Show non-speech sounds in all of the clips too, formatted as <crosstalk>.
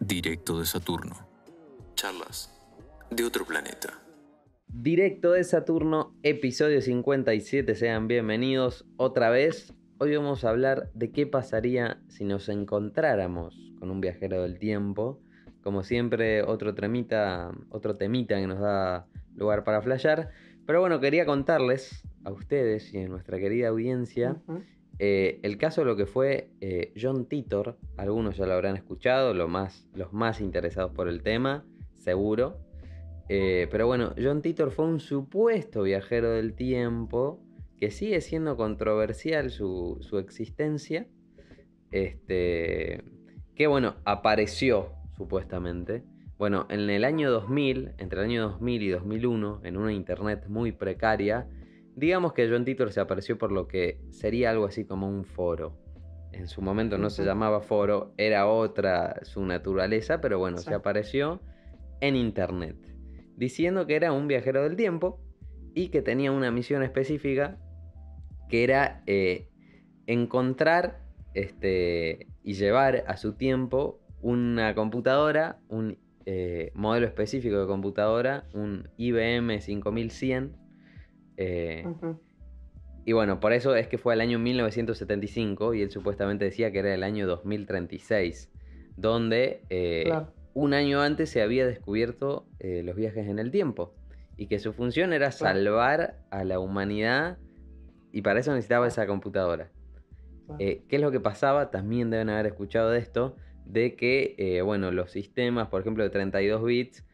Directo de Saturno. Charlas de otro planeta. Directo de Saturno, episodio 57, sean bienvenidos otra vez. Hoy vamos a hablar de qué pasaría si nos encontráramos con un viajero del tiempo. Como siempre, otro temita, otro temita que nos da lugar para flashear. Pero bueno, quería contarles a ustedes y a nuestra querida audiencia eh, el caso de lo que fue eh, John Titor. Algunos ya lo habrán escuchado, lo más, los más interesados por el tema, seguro. Eh, pero bueno, John Titor fue un supuesto viajero del tiempo que sigue siendo controversial su, su existencia. Este, que bueno, apareció supuestamente. Bueno, en el año 2000, entre el año 2000 y 2001, en una internet muy precaria, digamos que John Titor se apareció por lo que sería algo así como un foro. En su momento no se llamaba foro, era otra su naturaleza, pero bueno, Sí. se apareció en internet, diciendo que era un viajero del tiempo y que tenía una misión específica que era eh, encontrar este, y llevar a su tiempo una computadora, un eh, modelo específico de computadora, un IBM 5100. eh, y bueno, por eso es que fue el año 1975 y él supuestamente decía que era el año 2036, donde eh, Claro. un año antes se había descubierto los viajes en el tiempo y que su función era salvar a la humanidad y para eso necesitaba esa computadora. Eh, ¿Qué es lo que pasaba? También deben haber escuchado de esto, de que, eh, bueno, los sistemas, por ejemplo, de 32 bits,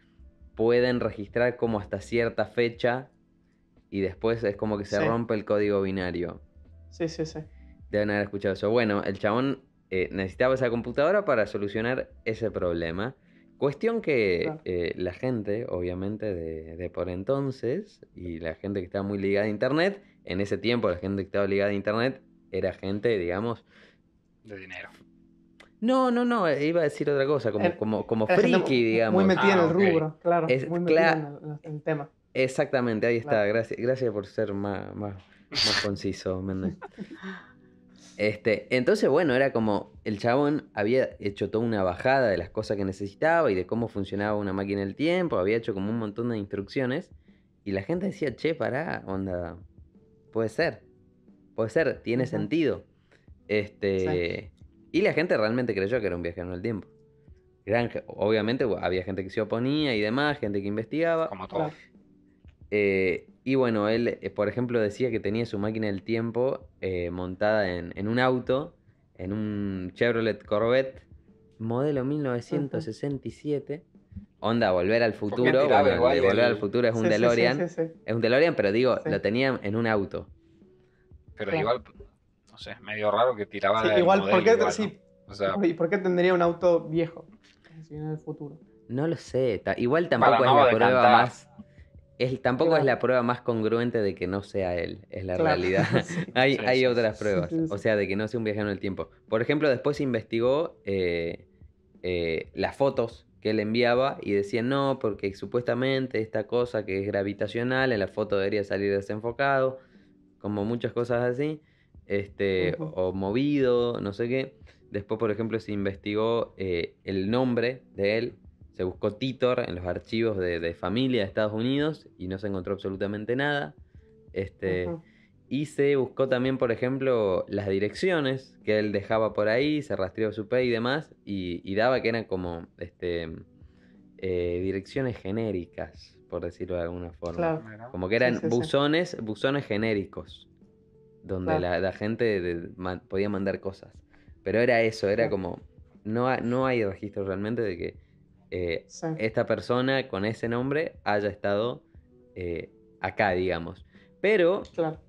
pueden registrar como hasta cierta fecha y después es como que se Sí. rompe el código binario. Sí, sí, sí. Deben haber escuchado eso. Bueno, el chabón eh, necesitaba esa computadora para solucionar ese problema. Cuestión que Claro. eh, la gente, obviamente, de, de por entonces, y la gente que estaba muy ligada a Internet, en ese tiempo la gente que estaba ligada a Internet era gente, digamos... de dinero. No, no, no, eh, iba a decir otra cosa, como, Era- como, como friki, digamos. Muy metida Ah, en el rubro, claro. Es- muy metida cla- en el, en el tema. Exactamente, ahí está. Claro. Gracias, gracias por ser más, más, más conciso, Méndez. <laughs> Este, entonces, bueno, era como el chabón había hecho toda una bajada de las cosas que necesitaba y de cómo funcionaba una máquina del tiempo, había hecho como un montón de instrucciones y la gente decía, che, pará, onda, puede ser, puede ser, tiene sentido. Este, y la gente realmente creyó que era un viajero en el tiempo. Gran obviamente había gente que se oponía y demás, gente que investigaba. Como todo. Eh, y bueno, él, eh, por ejemplo, decía que tenía su máquina del tiempo eh, montada en, en un auto, en un Chevrolet Corvette, modelo 1967. Onda, volver al futuro. bueno, de volver el- al futuro es un Sí, sí, sí, DeLorean. sí, sí. Es un DeLorean, pero digo, Sí. lo tenía en un auto. Pero igual, no sé, es medio raro que tiraba Sí, del igual, modelo ¿por qué, igual, ¿no? sí, O sea, ¿y por qué tendría un auto viejo? Si en el futuro. No lo sé. igual tampoco es la prueba más. Es, tampoco es la prueba más congruente de que no sea él, es la Claro, realidad. <laughs> sí. hay Sí, hay sí, otras sí, pruebas, sí, sí. o sea, de que no sea un viajero en el tiempo. Por ejemplo, después investigó eh, eh, las fotos que él enviaba y decía no, porque supuestamente esta cosa que es gravitacional, en la foto debería salir desenfocado, como muchas cosas así, este, o movido, no sé qué. Después, por ejemplo, se investigó eh, el nombre de él, se buscó Titor en los archivos de, de familia de Estados Unidos y no se encontró absolutamente nada. Este, y se buscó también, por ejemplo, las direcciones que él dejaba por ahí, se rastreó su P y demás, y, y daba que eran como este, eh, direcciones genéricas, por decirlo de alguna forma. Claro. Como que eran sí, sí. buzones, buzones genéricos, donde Claro. la, la gente de- podía mandar cosas. Pero era eso, era como, no, ha- no hay registro realmente de que eh, Sí. esta persona con ese nombre haya estado eh, acá, digamos. Pero Claro.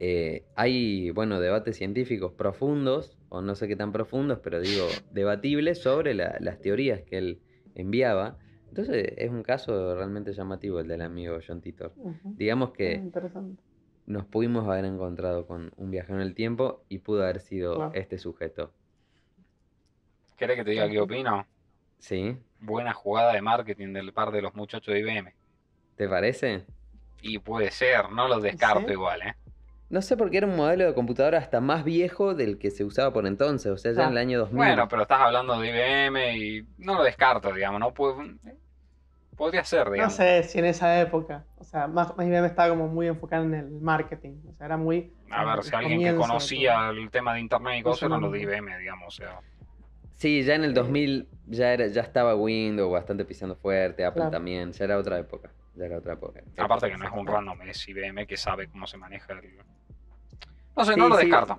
eh, hay, bueno, debates científicos profundos, o no sé qué tan profundos, pero digo, debatibles sobre la- las teorías que él enviaba. Entonces es un caso realmente llamativo el del amigo John Titor. Digamos que Interesante. Nos pudimos haber encontrado con un viajero en el tiempo y pudo haber sido Claro. este sujeto. ¿Querés que te diga qué opino? Sí, Buena jugada de marketing del par de los muchachos de IBM. ¿te parece? Y puede ser, no lo descarto ¿Sí? igual, ¿eh? No sé por qué era un modelo de computadora hasta más viejo del que se usaba por entonces, o sea, ya Ah, en el año 2000. Bueno, pero estás hablando de IBM y no lo descarto, digamos, no puede- podría ser, No digamos. sé si en esa época. O sea, más, más IBM estaba como muy enfocado en el marketing. O sea, era muy. A ver, si alguien que conocía todo. el tema de internet y cosas Eso eran no- los de IBM, digamos, o sea. Sí, ya en el Eh, 2000 ya, era, ya estaba Windows bastante pisando fuerte, Apple Claro. también, ya era otra época. Ya era otra época. Aparte que no es un random, es IBM que sabe cómo se maneja el... No sé, no lo sí. descarto.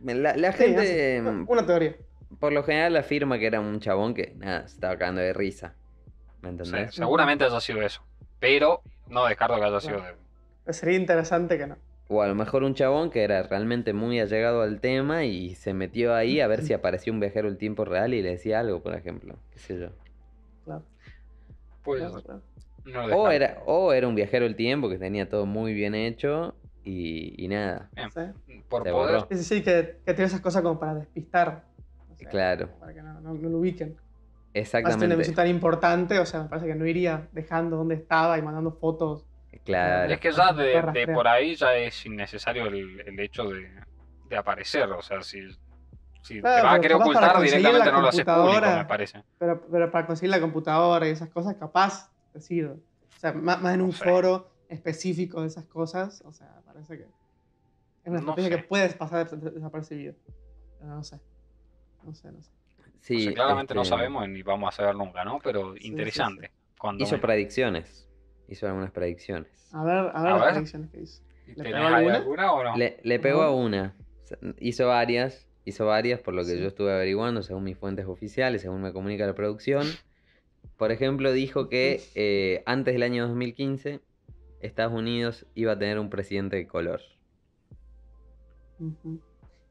La, la Sí, gente, no mm, Una teoría. por lo general, afirma que era un chabón que, nada, se estaba cagando de risa. ¿Me Sí, entendés? seguramente haya sido eso. Pero no descarto que haya sido de... Sería interesante que no. O a lo mejor un chabón que era realmente muy allegado al tema y se metió ahí a ver si <laughs> aparecía un viajero del tiempo real y le decía algo, por ejemplo. ¿Qué sé yo? Claro, claro. no O era, o era un viajero del tiempo que tenía todo muy bien hecho y, y nada. Bien, Sí. por poder. Sí, sí, sí, que, que tiene esas cosas como para despistar. O sea, Claro. Para que no, no- no lo ubiquen. Más tiene una Exactamente. misión tan importante, o sea, me parece que no iría dejando dónde estaba y mandando fotos. Claro. Es que ya de, por ahí ya es innecesario el, el hecho de, de aparecer. O sea, si, si Claro, te vas a querer ocultar, directamente no lo haces público, me parece. Pero, pero para conseguir la computadora y esas cosas, capaz te sirve. O sea, más, más en No un sé. foro específico de esas cosas, o sea, parece que es una No estrategia sé. que puedes pasar des- desapercibido. Pero no sé. No sé, no sé. Sí, O sea, claramente no este, sabemos ni vamos a saber nunca, ¿no? Pero sí, interesante. Cuando Hizo menos. predicciones. Hizo algunas predicciones. A ver, a ver A las ver. predicciones que hizo. ¿Le ¿Tenés pegó alguna? alguna o no? Le, le pegó a una. Hizo varias. Hizo varias por lo que Sí. yo estuve averiguando según mis fuentes oficiales, según me comunica la producción. Por ejemplo, dijo que eh, antes del año 2015 Estados Unidos iba a tener un presidente de color.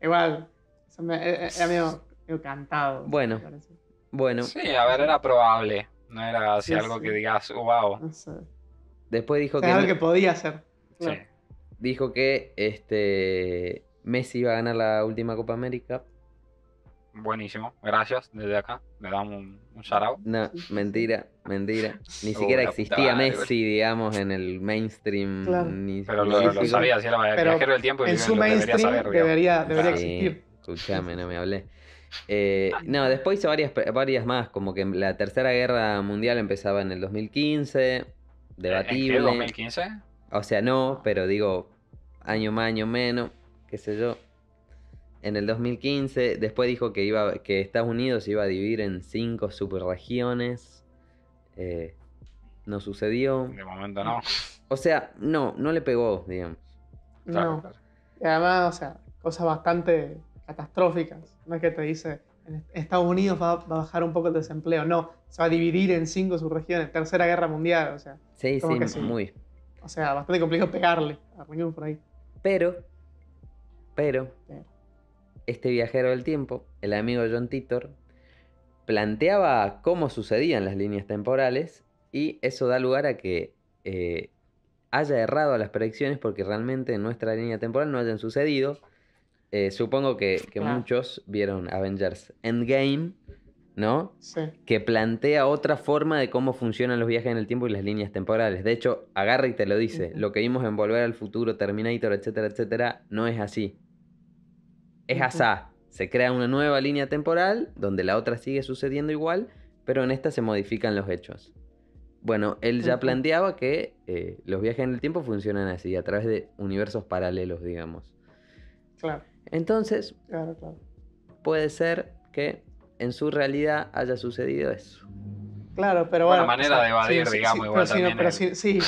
Igual, me- eh, eh, era medio cantado. Bueno. Bueno, Sí, a ver, era probable. No era así Sí, algo sí. que digas, wow. No sé. O después dijo sea, que, algo no- que podía ser. Sí. Dijo que este Messi iba a ganar la última Copa América. Buenísimo. Gracias. Desde acá le damos un, un shout. No, mentira, mentira. Ni <laughs> siquiera existía Messi, digamos, en el mainstream. Claro. ni Pero lo, lo sabía, si era Pero viajero del tiempo y En su debería mainstream saber, digamos. debería, debería Sí, existir. Escuchame, no me hablé. Eh, no, después hizo varias, varias más, como que la Tercera Guerra Mundial empezaba en el 2015, ¿En debatible. qué, 2015? O sea, no, pero digo, año más, año menos, qué sé yo. En el 2015, después dijo que iba, que Estados Unidos iba a dividir en cinco subregiones. Eh, no sucedió. De momento no. <laughs> O sea, no, no le pegó, digamos. Claro, no. claro. Y además, o sea, cosas bastante catastróficas. No es que te dice, en Estados Unidos va, va a bajar un poco el desempleo. No, se va a dividir en cinco subregiones. Tercera guerra mundial, o sea. Sí, sí, que sí. muy. O sea, bastante complicado pegarle. Arranquemos por ahí. Pero, pero, Pero. este viajero del tiempo, el amigo John Titor, planteaba cómo sucedían las líneas temporales y eso da lugar a que eh, haya errado a las predicciones porque realmente en nuestra línea temporal no hayan sucedido. Eh, supongo que, muchos vieron Avengers Endgame, ¿no? Sí. que plantea otra forma de cómo funcionan los viajes en el tiempo y las líneas temporales. De hecho, agarra y te lo dice. Lo que vimos en Volver al Futuro, Terminator, etcétera, etcétera, no es así. Es Ujú. asá. Se crea una nueva línea temporal donde la otra sigue sucediendo igual, pero en esta se modifican los hechos. Bueno, él ya planteaba que eh, los viajes en el tiempo funcionan así, a través de universos paralelos, digamos. Claro, Entonces, claro, claro. puede ser que en su realidad haya sucedido eso. Claro, pero bueno. manera de evadir, digamos, igual pero sí, también pero el- sí, sí,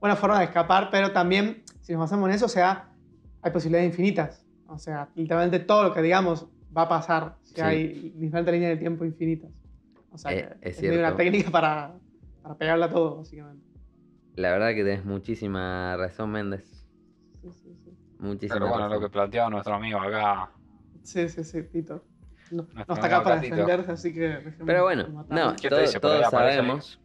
buena forma de escapar, pero también, si nos basamos en eso, o sea, hay posibilidades infinitas. O sea, literalmente todo lo que digamos va a pasar si Sí. hay diferentes líneas de tiempo infinitas. O sea, Eh, es medio una técnica para, para pegarla a todo, básicamente. La verdad que tenés muchísima razón, Méndez. Sí, sí, sí. Muchísima Pero bueno, lo que planteaba nuestro amigo acá. Sí, sí, sí, Tito. No, está acá para defenderse, así que Pero bueno, no, ¿Qué te todo- dice? ¿Por ahí todos sabemos,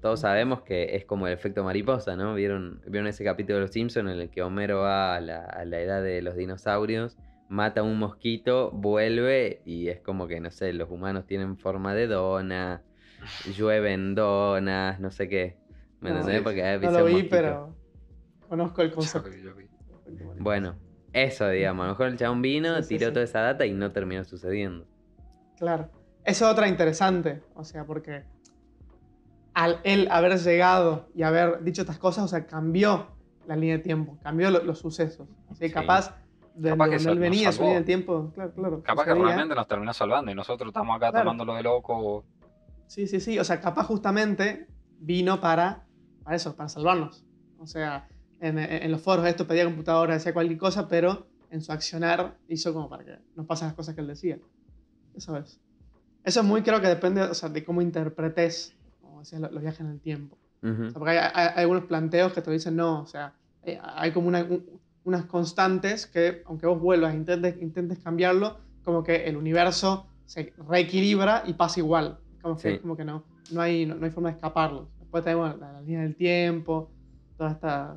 todos sabemos que es como el efecto mariposa, ¿no? ¿Vieron, vieron ese capítulo de Los Simpsons en el que Homero va a la, a la edad de los dinosaurios, mata un mosquito, vuelve y es como que, no sé, los humanos tienen forma de dona, llueven donas, no sé qué. ¿Me No, entendés? Porque hay No lo vi, pero conozco el Yo concepto. Bueno, eso, digamos. A lo mejor el chabón vino, Sí, tiró sí. toda esa data y no terminó sucediendo. Claro. Eso es otra interesante, o sea, porque al él haber llegado y haber dicho estas cosas, o sea, cambió la línea de tiempo, cambió lo- los sucesos. Así capaz de Capaz que donde él venía, su línea de tiempo, claro, claro. Capaz que realmente nos terminó salvando y nosotros estamos acá Claro. tomándolo de loco. Sí, sí, sí. O sea, capaz justamente vino para, para eso, para salvarnos. O sea, en, en- los foros esto pedía computadora, decía cualquier cosa, pero en su accionar hizo como para que nos pasen las cosas que él decía. Eso es. Eso es muy, creo que depende o sea, de cómo interpretes, como decías, lo- los viajes en el tiempo. Ujú. O sea, porque hay, hay- hay algunos planteos que te dicen no, o sea, hay, hay como una- un- unas constantes que, aunque vos vuelvas e intentes, intentes cambiarlo, como que el universo se reequilibra y pasa igual. Como que, Sí. como que no, no, hay, no, no hay forma de escaparlo. Después tenemos la, la línea del tiempo, toda esta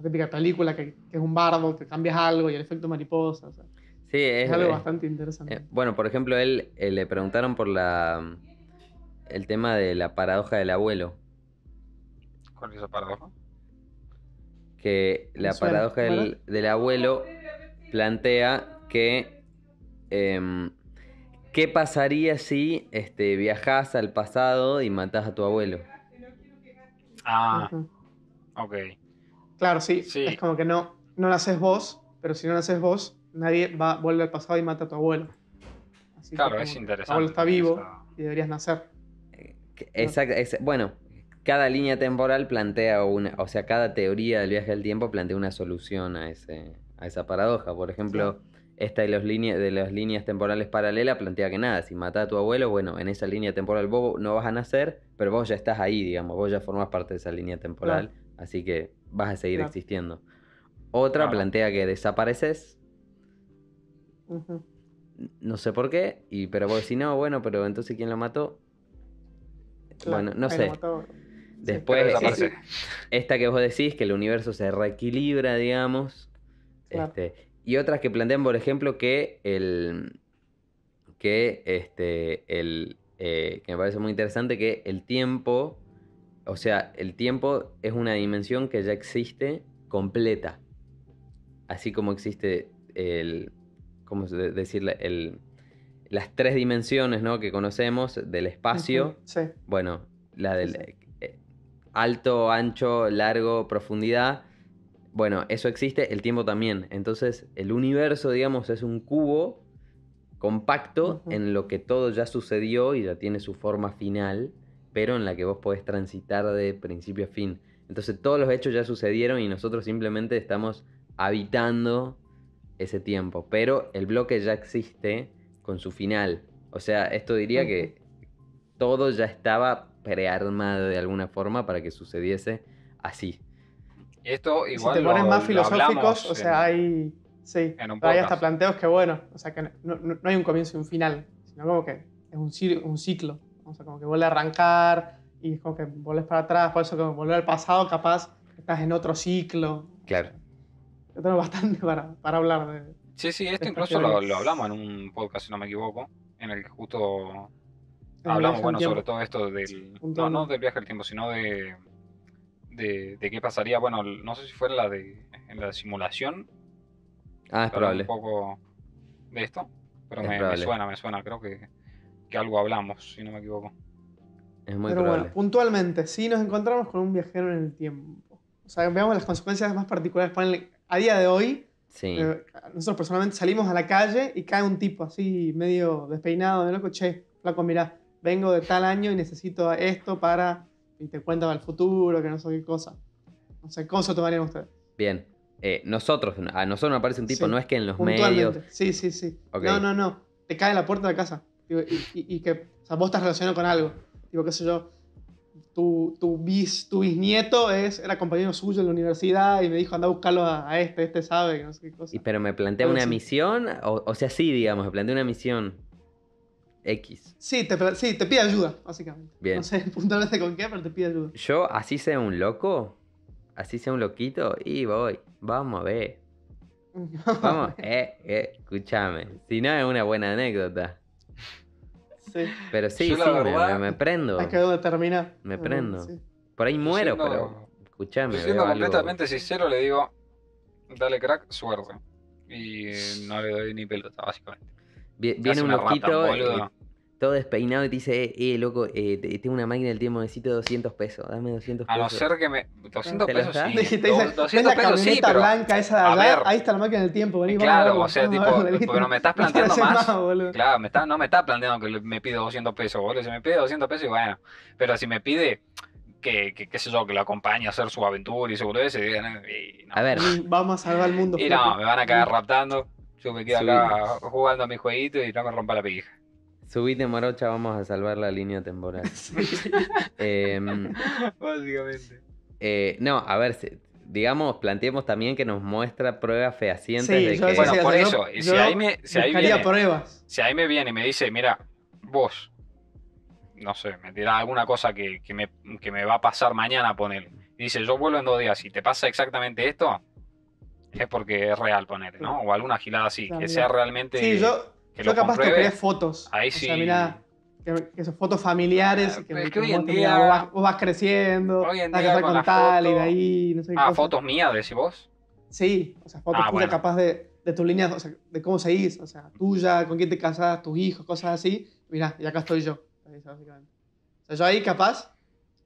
la típica película que, que es un bardo, que cambias algo y el efecto mariposa. o sea, Sí, es, es, algo es- bastante interesante. eh, bueno, por ejemplo, él eh, le preguntaron por la el tema de la paradoja del abuelo. ¿Cuál es esa paradoja? Que la suena, paradoja del, abuelo plantea que em, ¿qué pasaría si este, viajás al pasado y matás a tu abuelo? Ah, Ujú. ok. Claro, sí, Sí. Es como que no, no haces vos, pero si no haces vos, nadie va, vuelve al pasado y mata a tu abuelo. Así Claro, es interesante. Tu abuelo está vivo y deberías nacer. Que- exact- ex- bueno, cada línea temporal plantea una, o sea, cada teoría del viaje del tiempo plantea una solución a, ese, a esa paradoja. Por ejemplo, esta de, los líneas, de las líneas temporales paralelas plantea que nada, si matás a tu abuelo, bueno, en esa línea temporal vos no vas a nacer, pero vos ya estás ahí, digamos, vos ya formás parte de esa línea temporal, así que vas a seguir Claro. existiendo. Otra Claro. plantea que desapareces, no sé por qué, y, pero vos decís, no, bueno, pero entonces ¿quién lo mató? Claro, Bueno, no sé. Después, es- <laughs> esta que vos decís, que el universo se reequilibra, digamos. Claro. Este, y otras que plantean, por ejemplo, que el. que este. el. eh, que me parece muy interesante, que el tiempo. O sea, el tiempo es una dimensión que ya existe completa. Así como existe el. ¿Cómo decirle? El, las tres dimensiones ¿no? que conocemos del espacio. Sí, Bueno, la del Sí, eh, alto, ancho, largo, profundidad. Bueno, eso existe, el tiempo también. Entonces, el universo, digamos, es un cubo compacto en lo que todo ya sucedió y ya tiene su forma final, pero en la que vos podés transitar de principio a fin. Entonces, todos los hechos ya sucedieron y nosotros simplemente estamos habitando ese tiempo. Pero el bloque ya existe con su final. O sea, esto diría que todo ya estaba prearmado de alguna forma para que sucediese así. Y esto igual si te pones más lo filosóficos, o sea, en- hay. Sí, hay hasta planteos que, bueno, o sea, que no, no- no hay un comienzo y un final, sino como que es un ciclo. O sea, como que vuelve a arrancar y es como que volvés para atrás, por eso, como volver al pasado, capaz estás en otro ciclo. Claro. Yo tengo bastante <laughs> para, para hablar de. Sí, sí, esto incluso lo, lo hablamos en un podcast, si no me equivoco, en el que justo hablamos, bueno, sobre todo esto del... No, no del viaje al tiempo, sino de, de, de qué pasaría, bueno, no sé si fue en la de, en la de simulación, Ah, es probable. un poco de esto, pero Es me, me suena, me suena, creo que, que algo hablamos, si no me equivoco. Es muy Pero probable. bueno, puntualmente, si nos encontramos con un viajero en el tiempo. O sea, veamos las consecuencias más particulares. Ponele, a día de hoy, Sí. eh, nosotros personalmente salimos a la calle y cae un tipo así, medio despeinado, de loco, che, flaco, mirá, vengo de tal año y necesito esto para. Y te cuenta el futuro, que no sé qué cosa. No sé, ¿cómo se tomarían ustedes? Bien. Eh, nosotros, a nosotros nos aparece un tipo, Sí, no es que en los medios. Sí, sí, sí. Ok. No, no, no. Te cae en la puerta de la casa. Digo, y, y- y que, o sea, vos estás relacionado con algo. Digo, qué sé yo. Tu, tu, bis, tu bisnieto es, era compañero suyo en la universidad y me dijo, anda a buscarlo a, a este, este sabe, que no sé qué cosa. Y, pero me plantea una así. misión, o, o sea, sí, digamos, me plantea una misión X. Sí, te, sí, te pide ayuda, básicamente. Bien. No sé <laughs> puntualmente con qué, pero te pide ayuda. Yo, así sea un loco, así sea un loquito, y voy. Vamos a ver. <laughs> Vamos, eh, eh, escúchame. Si no es una buena anécdota. Sí. Pero sí, Yo sí, me- verdad- me, me prendo. Termina. Me Ah, prendo. sí. Por ahí muero, siendo- pero escuchame. Siendo algo- completamente sincero, le digo, dale crack, suerte. Y no le doy ni pelota, básicamente. Viene un loquito todo despeinado y te dice, eh, eh, loco, eh, te- tengo una máquina del tiempo, necesito 200 pesos, dame 200 A no pesos. ser que me. 200 ¿Te los pesos sí. <laughs> Te dice, ¿ves 200 la pesos sí, pero. blanca esa de allá? ver. Ahí está la máquina del tiempo, vení, vamos Claro, verlo, o sea, vamos tipo, <laughs> verlo, ¿viste? pero me estás No te planteando más. boludo. Claro, me está, no me está planteando que me pide 200 pesos, boludo. Si me pide 200 pesos, y bueno. Pero si me pide que, que qué sé yo, que lo acompañe a hacer su aventura y su y digan, eh, y no. A ver, Vamos a salvar el mundo. Y flaco. no, me van a cagar raptando. Yo me quedo acá jugando a mi jueguito y no me rompa la pija. Subite morocha, vamos a salvar la línea temporal. <laughs> Em, Básicamente. eh, no, a ver, digamos, planteemos también que nos muestra pruebas fehacientes Sí, de yo que... Sí, Bueno, por eso, yo- si yo ahí me, si ahí viene, pruebas. si ahí me viene y me dice, mira, vos, no sé, me dirá alguna cosa que, que me, que me va a pasar mañana, ponele. Y dice, yo vuelvo en dos días y te pasa exactamente esto, es porque es real, ponele, ¿no? O alguna gilada así, Claro, que sea realmente... Sí, yo, que yo lo capaz compruebe. tocaría fotos. Ahí O sí. sea, mirá, que, que son fotos familiares. Ah, que, es que hoy en día- mirá, vos, vas, vos vas creciendo, Hoy en día con con tal y foto- de ahí, no sé qué Ah, cosa. fotos mías, decís vos. Sí, o sea, fotos Ah, bueno. capaz de, de tus líneas, o sea, de cómo seguís, o sea, tuya, con quién te casás, tus hijos, cosas así. Mirá, y acá estoy yo. básicamente. O sea, yo ahí capaz,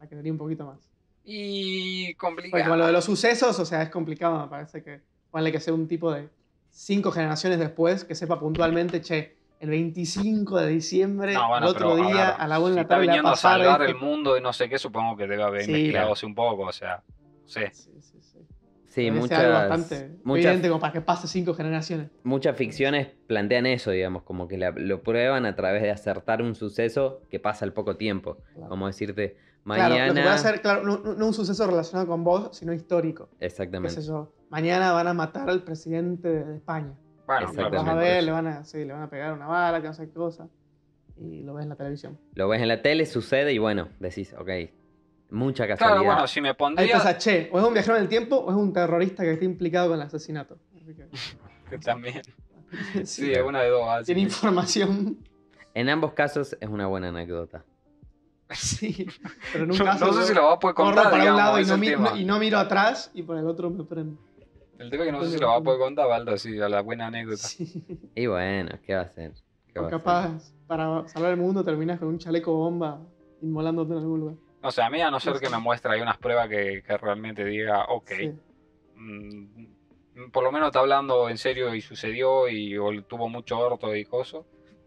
la quedaría un poquito más. Y Porque complicado. como lo de los sucesos, o sea, es complicado, me parece que ponle que sea un tipo de cinco generaciones después que sepa puntualmente, che, el 25 de diciembre, No, bueno, al otro pero, a día, ver, a la una de si está tarde, a viniendo a pasar. salvar ¿viste? el mundo y no sé qué, supongo que debe haber Sí, claro. un poco, o sea, no sé. Sí, sí, sí. Sí, Parece muchas, algo bastante muchas, evidente como para que pase cinco generaciones. muchas ficciones plantean eso, digamos, como que la- lo prueban a través de acertar un suceso que pasa al poco tiempo. Claro. Como decirte, Claro, mañana... lo que puede ser, claro, no, no- un suceso relacionado con vos, sino histórico. Qué Exactamente. sé yo. Mañana van a matar al presidente de España. Bueno, Exactamente. Vas a claro. ver, le van a, sí, le van a pegar una bala, que no sé qué cosa. Y lo ves en la televisión. Lo ves en la tele, sucede y bueno, decís, ok, mucha casualidad. Claro, bueno, si me Ahí pondría. pasa, che, o es un viajero en el tiempo o es un terrorista que está implicado con el asesinato. <laughs> Que, también. <laughs> sí, Sí, una de dos. tiene información. En ambos casos es una buena anécdota. <laughs> Sí, pero en un No, caso. no sé si lo va a poder corro contar, para digamos, un lado y no, mi- no- y no miro atrás y por el otro me prendo. El tema es que no sé si lo va a poder contar, Baldo, así, a la buena anécdota. Sí. Y bueno, ¿qué va a hacer? ¿Qué O va a hacer? capaz, para salvar el mundo, terminas con un chaleco bomba inmolándote en algún lugar. No sé, a mí a no ser que me muestre ahí unas pruebas que, que realmente diga, ok, Sí. mm, por lo menos está hablando en serio y sucedió y o tuvo mucho orto y cosas,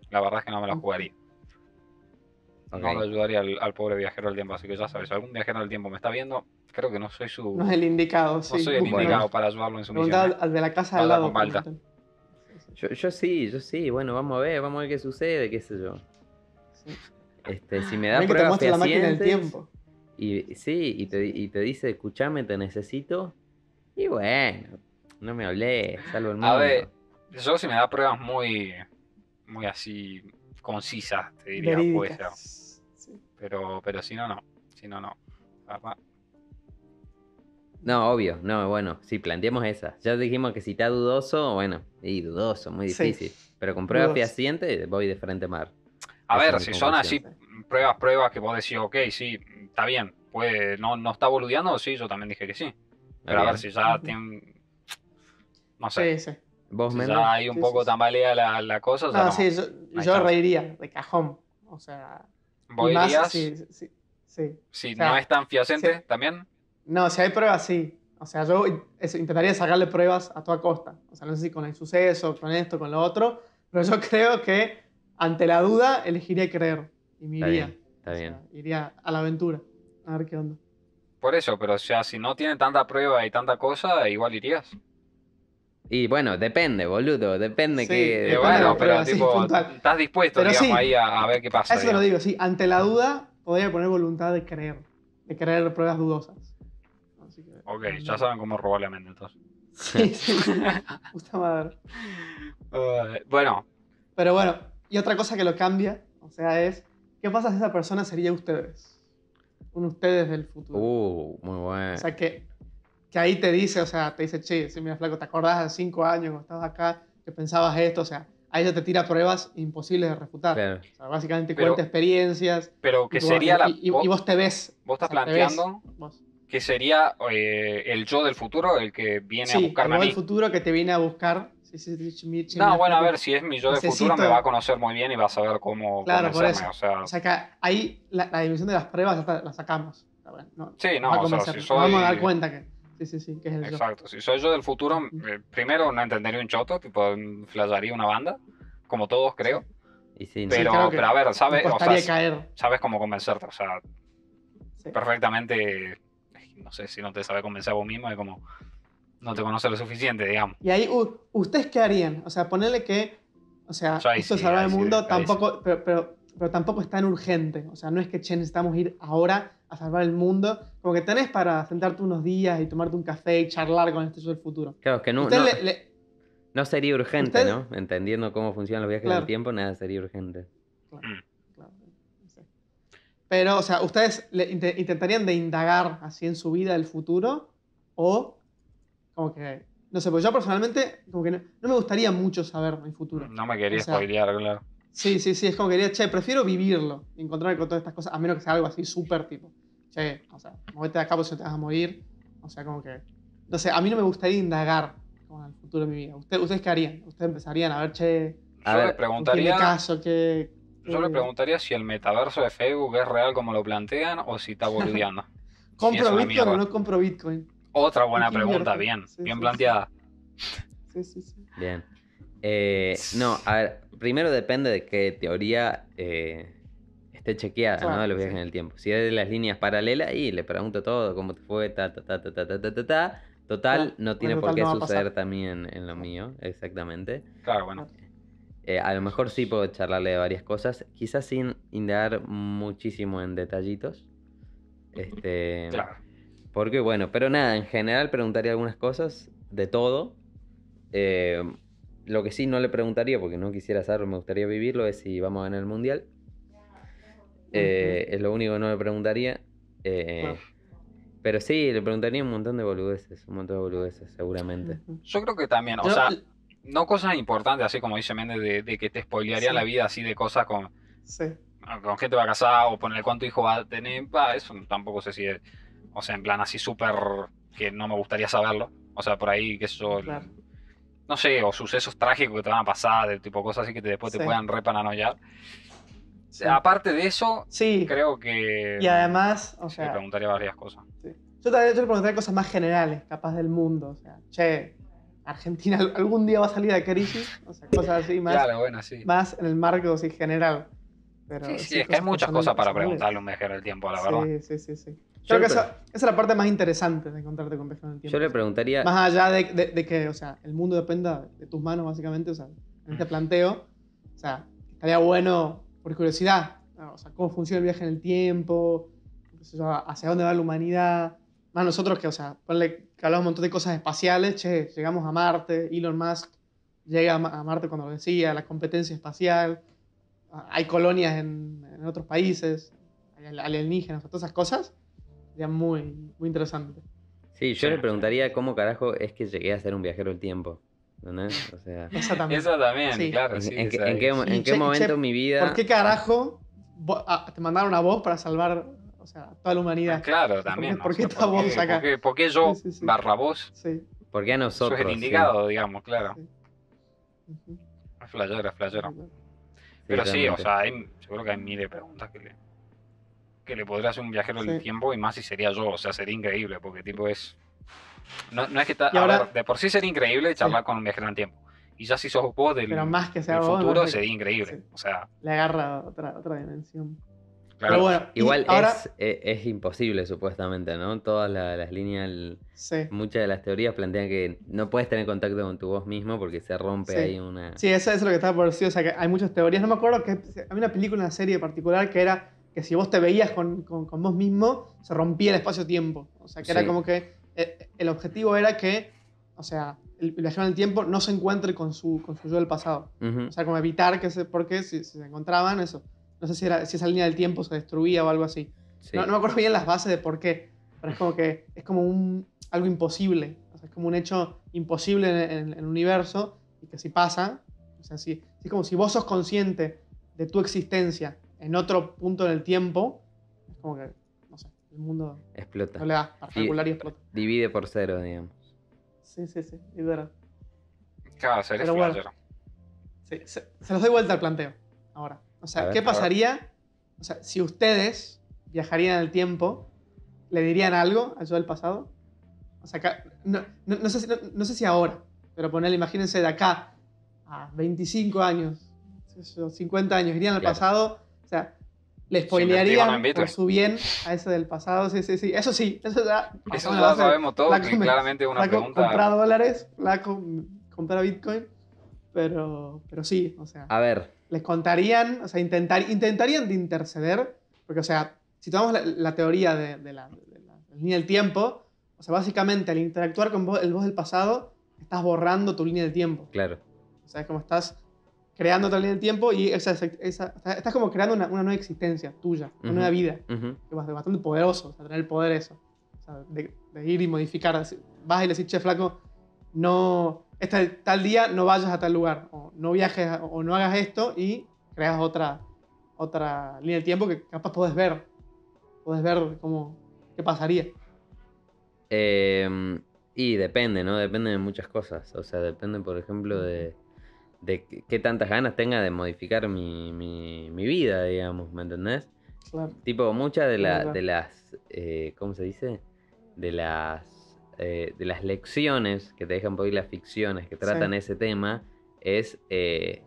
la verdad es que no me la jugaría. No le ayudaría al, al pobre viajero del tiempo, así que ya sabes, si algún viajero del tiempo me está viendo, creo que no soy su... No es el indicado, sí. no soy el Bueno, indicado para ayudarlo en su misión. al, al de la casa al lado. Malta. Yo, yo sí, yo sí. Bueno, vamos a ver, vamos a ver qué sucede, qué sé yo. sí. Este, si me da Ven que te pruebas muestra la máquina del fehacientes tiempo. y sí, y te, y te dice, escuchame, te necesito. Y bueno, no me hablé, salvo el mundo. A ver, yo si me da pruebas muy, muy así concisas, te diría, puede ser. Sí. Pero, pero si no, no. Si no, no. No, obvio, no, bueno, sí, planteemos esa. Ya dijimos que si está dudoso, bueno, y dudoso, muy Sí. difícil. Pero con pruebas fehacientes voy de frente mar. A ver, si son así pruebas, pruebas que vos decís, ok, sí, está bien, puede, no, no está boludeando, sí, yo también dije que sí. Pero a ver si ya tienen. No sé. Sí, sí. ¿Vos, Si Mendo? ya hay un Sí, poco sí, sí. tambalea la, la cosa, ya No, no. sí, yo, no yo reiría de cajón. O sea, ¿Vos más irías? si- si- sí. Si o sea, no es tan fiacente, sí. también. No, si hay pruebas, sí. O sea, yo intentaría sacarle pruebas a toda costa. O sea, no sé si con el suceso, con esto, con lo otro. Pero yo <laughs> creo que ante la duda elegiría creer. Y me Está iría. bien, está O sea, bien. iría a la aventura. A ver qué onda. Por eso, pero o sea, si no tiene tanta prueba y tanta cosa, igual irías. Y bueno, depende, boludo, depende Sí, que... Depende de bueno, pero sí, tipo, estás dispuesto, Pero digamos, sí. ahí a, a ver qué pasa. Eso te lo digamos. digo, sí. Ante la duda, podría poner voluntad de creer. De creer pruebas dudosas. Así que- Ok, ya saben cómo robar la mente entonces. Sí, <laughs> sí. <laughs> Puta madre. Eh, bueno, Pero bueno, y otra cosa que lo cambia, o sea, es, ¿qué pasa si esa persona sería ustedes? Un ustedes del futuro. Uh, muy bueno. O sea, que, que ahí te dice, o sea, te dice, che, si mira, flaco, ¿te acordás hace cinco años cuando estabas acá que pensabas esto? O sea, ahí ya te tira pruebas imposibles de refutar. Claro. O sea, básicamente Pero- cuenta experiencias. Pero que sería la. y, y- vos, y vos te ves. vos estás o sea, te ves, planteando vos. que sería eh, el yo del futuro el que viene a Sí, buscarme a algo mí. del futuro que te viene a buscar. No, bueno, a ver, si es mi yo del Necesito- futuro me va a conocer muy bien y va a saber cómo Claro, por eso. O sea, O sea que ahí la, la división de las pruebas la sacamos. No, Sí, no, o sea, si soy- Vamos a dar cuenta que. Sí, sí, sí, que es el yo. exacto. Si soy yo del futuro, eh, primero no entendería un choto, tipo, flasharía una banda, como todos creo. Y sí. Pero, que pero a ver, ¿sabes? O sea, caer. sabes cómo convencerte. O sea, Sí. perfectamente. No sé si no te sabe convencer a vos mismo, es como. No te conoce lo suficiente, digamos. Y ahí, ¿ustedes qué harían? O sea, ponerle que. O sea, Yo esto sí, salvar el sí, mundo sí. tampoco. Pero, pero, pero tampoco es tan urgente. O sea, no es que che, necesitamos ir ahora a salvar el mundo. Como que tenés para sentarte unos días y tomarte un café y charlar con este yo del futuro. Claro, que no, Usted no, le- le- no sería urgente, usted- ¿no? Entendiendo cómo funcionan los viajes Claro. del tiempo, nada sería urgente. Claro, claro, no sé. Pero, o sea, ¿ustedes le inte- intentarían de indagar así en su vida el futuro? O como que, no sé, pues yo personalmente como que no, no me gustaría mucho saber mi futuro. No me quería O sea, spoilear, claro. Sí, sí, sí, es como que diría, che, prefiero vivirlo y encontrarme con todas estas cosas, a menos que sea algo así súper tipo, che, o sea, movete de acá porque si no te vas a morir. O sea, como que, no sé, a mí no me gustaría indagar con el futuro de mi vida. ¿Usted- ¿Ustedes qué harían? ¿Ustedes empezarían a ver, che, A Yo ver, le ¿con quién me preguntaría. caso? ¿Qué, Yo le qué- preguntaría si el metaverso de Facebook es real como lo plantean o si está boludeando. <laughs> ¿Compro una Bitcoin o no compro Bitcoin? Otra buena ¿En qué pregunta, bien, Sí, bien sí, planteada. Sí, sí, sí. Bien. Eh, no, a ver, primero depende de qué teoría eh, esté chequeada, ¿no? De los viajes sí. en el tiempo. Si es de las líneas paralelas, y le pregunto todo, cómo te fue, ta, ta, ta, ta, ta, ta, ta, ta, ta. Total, Claro, no tiene bueno, por qué no suceder también en lo mío, exactamente. Claro, bueno. Eh, a lo mejor sí puedo charlarle de varias cosas, quizás sin indagar muchísimo en detallitos. Este, Claro. porque bueno, pero nada, en general preguntaría algunas cosas, de todo. Eh, lo que sí no le preguntaría, porque no quisiera saberlo, me gustaría vivirlo, es si vamos a ganar el mundial. Eh, Es lo único que no le preguntaría. Eh. Pero sí, le preguntaría un montón de boludeces, un montón de boludeces, seguramente. Yo creo que también, o Yo- sea, no cosas importantes, así como dice Méndez, de, de que te spoilearían Sí. la vida así de cosas con, Sí. con gente va a casar o ponerle cuánto hijo va a tener. eso tampoco sé si es, o sea, en plan así súper que no me gustaría saberlo. O sea, por ahí que eso, Claro. No sé, o sucesos trágicos que te van a pasar, de tipo cosas así que te, después te Sí. puedan repananoyar. Sí. Aparte de eso, Sí, creo que y además, o sea, preguntaría varias cosas. sí. yo, también, yo le preguntaría cosas más generales, capaz del mundo. O sea, che, Argentina al- <laughs> algún día va a salir de crisis. O sea, cosas así más, Claro, bueno, sí. más en el marco así, general. Pero, Sí, sí, es que hay muchas cosas para personales. preguntarle un viajero del tiempo, la verdad. Sí, sí, sí, sí. Creo que esa, esa es la parte más interesante de encontrarte con viajeros en el tiempo. Yo le preguntaría... Más allá de, de- de que, o sea, el mundo dependa de tus manos, básicamente, o sea, en este planteo, o sea, estaría bueno, por curiosidad, o sea, cómo funciona el viaje en el tiempo, hacia dónde va la humanidad. Más nosotros que, o sea, ponle que hablamos un montón de cosas espaciales, che, llegamos a Marte, Elon Musk llega a Ma- a Marte cuando lo decía, la competencia espacial, hay colonias en, en otros países, hay al- alienígenas, todas esas cosas, sería muy, muy interesante. Sí, yo Sí. le preguntaría cómo carajo es que llegué a ser un viajero del tiempo. ¿entendés? O sea, <laughs> Esa también. Eso también, Sí. claro, ¿en, sí. en qué- en qué, es. en qué che- momento che, mi vida... ¿Por qué carajo te mandaron a vos para salvar o sea, toda la humanidad? Claro, qué- también. por qué sea, está vos acá? ¿Por qué, por qué yo, Sí, sí, sí. barra vos? Sí. ¿Por qué a Eso nosotros? es el Sí. indicado, digamos, claro. Es flayero, es Pero sí, o sea, hay, yo creo que hay miles de preguntas que le, que le podría hacer un viajero del Sí. tiempo y más si sería yo, o sea, sería increíble, porque tipo es... No, no es que está... Ahora- de por sí sería increíble charlar con un viajero del tiempo. Y ya si sos vos del, Pero más que sea del vos, futuro sería increíble. sí. O sea, Le agarra otra, otra dimensión. claro. Pero bueno, Igual ahora, es, e- es imposible, supuestamente, ¿no? Todas la- las líneas, el- sí. muchas de las teorías plantean que no puedes tener contacto con tu voz mismo porque se rompe Sí. ahí una... Sí, eso, eso es lo que estaba por decir. O sea, que hay muchas teorías. No me acuerdo que hay una película, una serie particular que era que si vos te veías con, con- con vos mismo, se rompía el espacio-tiempo. O sea, que era Sí. como que eh, el objetivo era que, o sea, el viajero en el tiempo no se encuentre con su, con su yo del pasado. Ujú. O sea, como evitar que se. Porque si, si se encontraban, eso. No sé si, era, si esa línea del tiempo se destruía o algo así. Sí. No, no me acuerdo bien las bases de por qué. Pero es como que es como un, algo imposible. O sea, es como un hecho imposible en, en- en el universo. Y que si pasa, O sea, si, es como si vos sos consciente de tu existencia en otro punto del tiempo, es como que, no sé, el mundo Explota. no le da particular y explota. Divide por cero, digamos. Sí, sí, sí, es verdad. Claro, ser Pero bueno. Sí, se, se los doy vuelta al planteo ahora. O sea, ver, ¿qué pasaría? O sea, si ustedes viajarían en el tiempo, ¿le dirían algo al yo del pasado? O sea, acá- no, no- no sé, si, no, no sé si ahora, pero ponele, imagínense de acá a 25 años, qué sé yo, 50 años, irían al Claro. pasado, o sea, le spoilearían por su bien a ese del pasado, sí, sí, sí, eso sí, eso ya... Eso la ya de- sabemos todo, Flaco que me- claramente una Flaco, pregunta. comprar dólares, flaco, comprar Bitcoin, pero, pero sí, o sea A ver, les contarían, o sea, intentar, intentarían de interceder, porque, o sea, si tomamos la, la teoría de, de la, de la línea del tiempo, o sea, básicamente al interactuar con vos- el vos del pasado, estás borrando tu línea del tiempo. claro. O sea, es como estás creando otra línea del tiempo y esa, esa- estás como creando una, una nueva existencia tuya, una Ujú. nueva vida. Ujú. que es bast- bastante poderoso, o sea, tener el poder eso. O sea, de, de ir y modificar. Vas y le decís, che, flaco, no, este tal día no vayas a tal lugar, o no viajes, a- o no hagas esto, y creas otra, otra línea de tiempo que capaz podés ver. Podés ver cómo, qué pasaría. Eh, y depende, ¿no? Depende de muchas cosas. O sea, depende, por ejemplo, de, de qué- tantas ganas tenga de modificar mi, mi, mi vida, digamos, ¿me entendés? Claro. Tipo, muchas de, la- de las, eh, ¿cómo se dice? De las, eh, de las lecciones que te dejan por ahí las ficciones que tratan Sí. ese tema es, eh,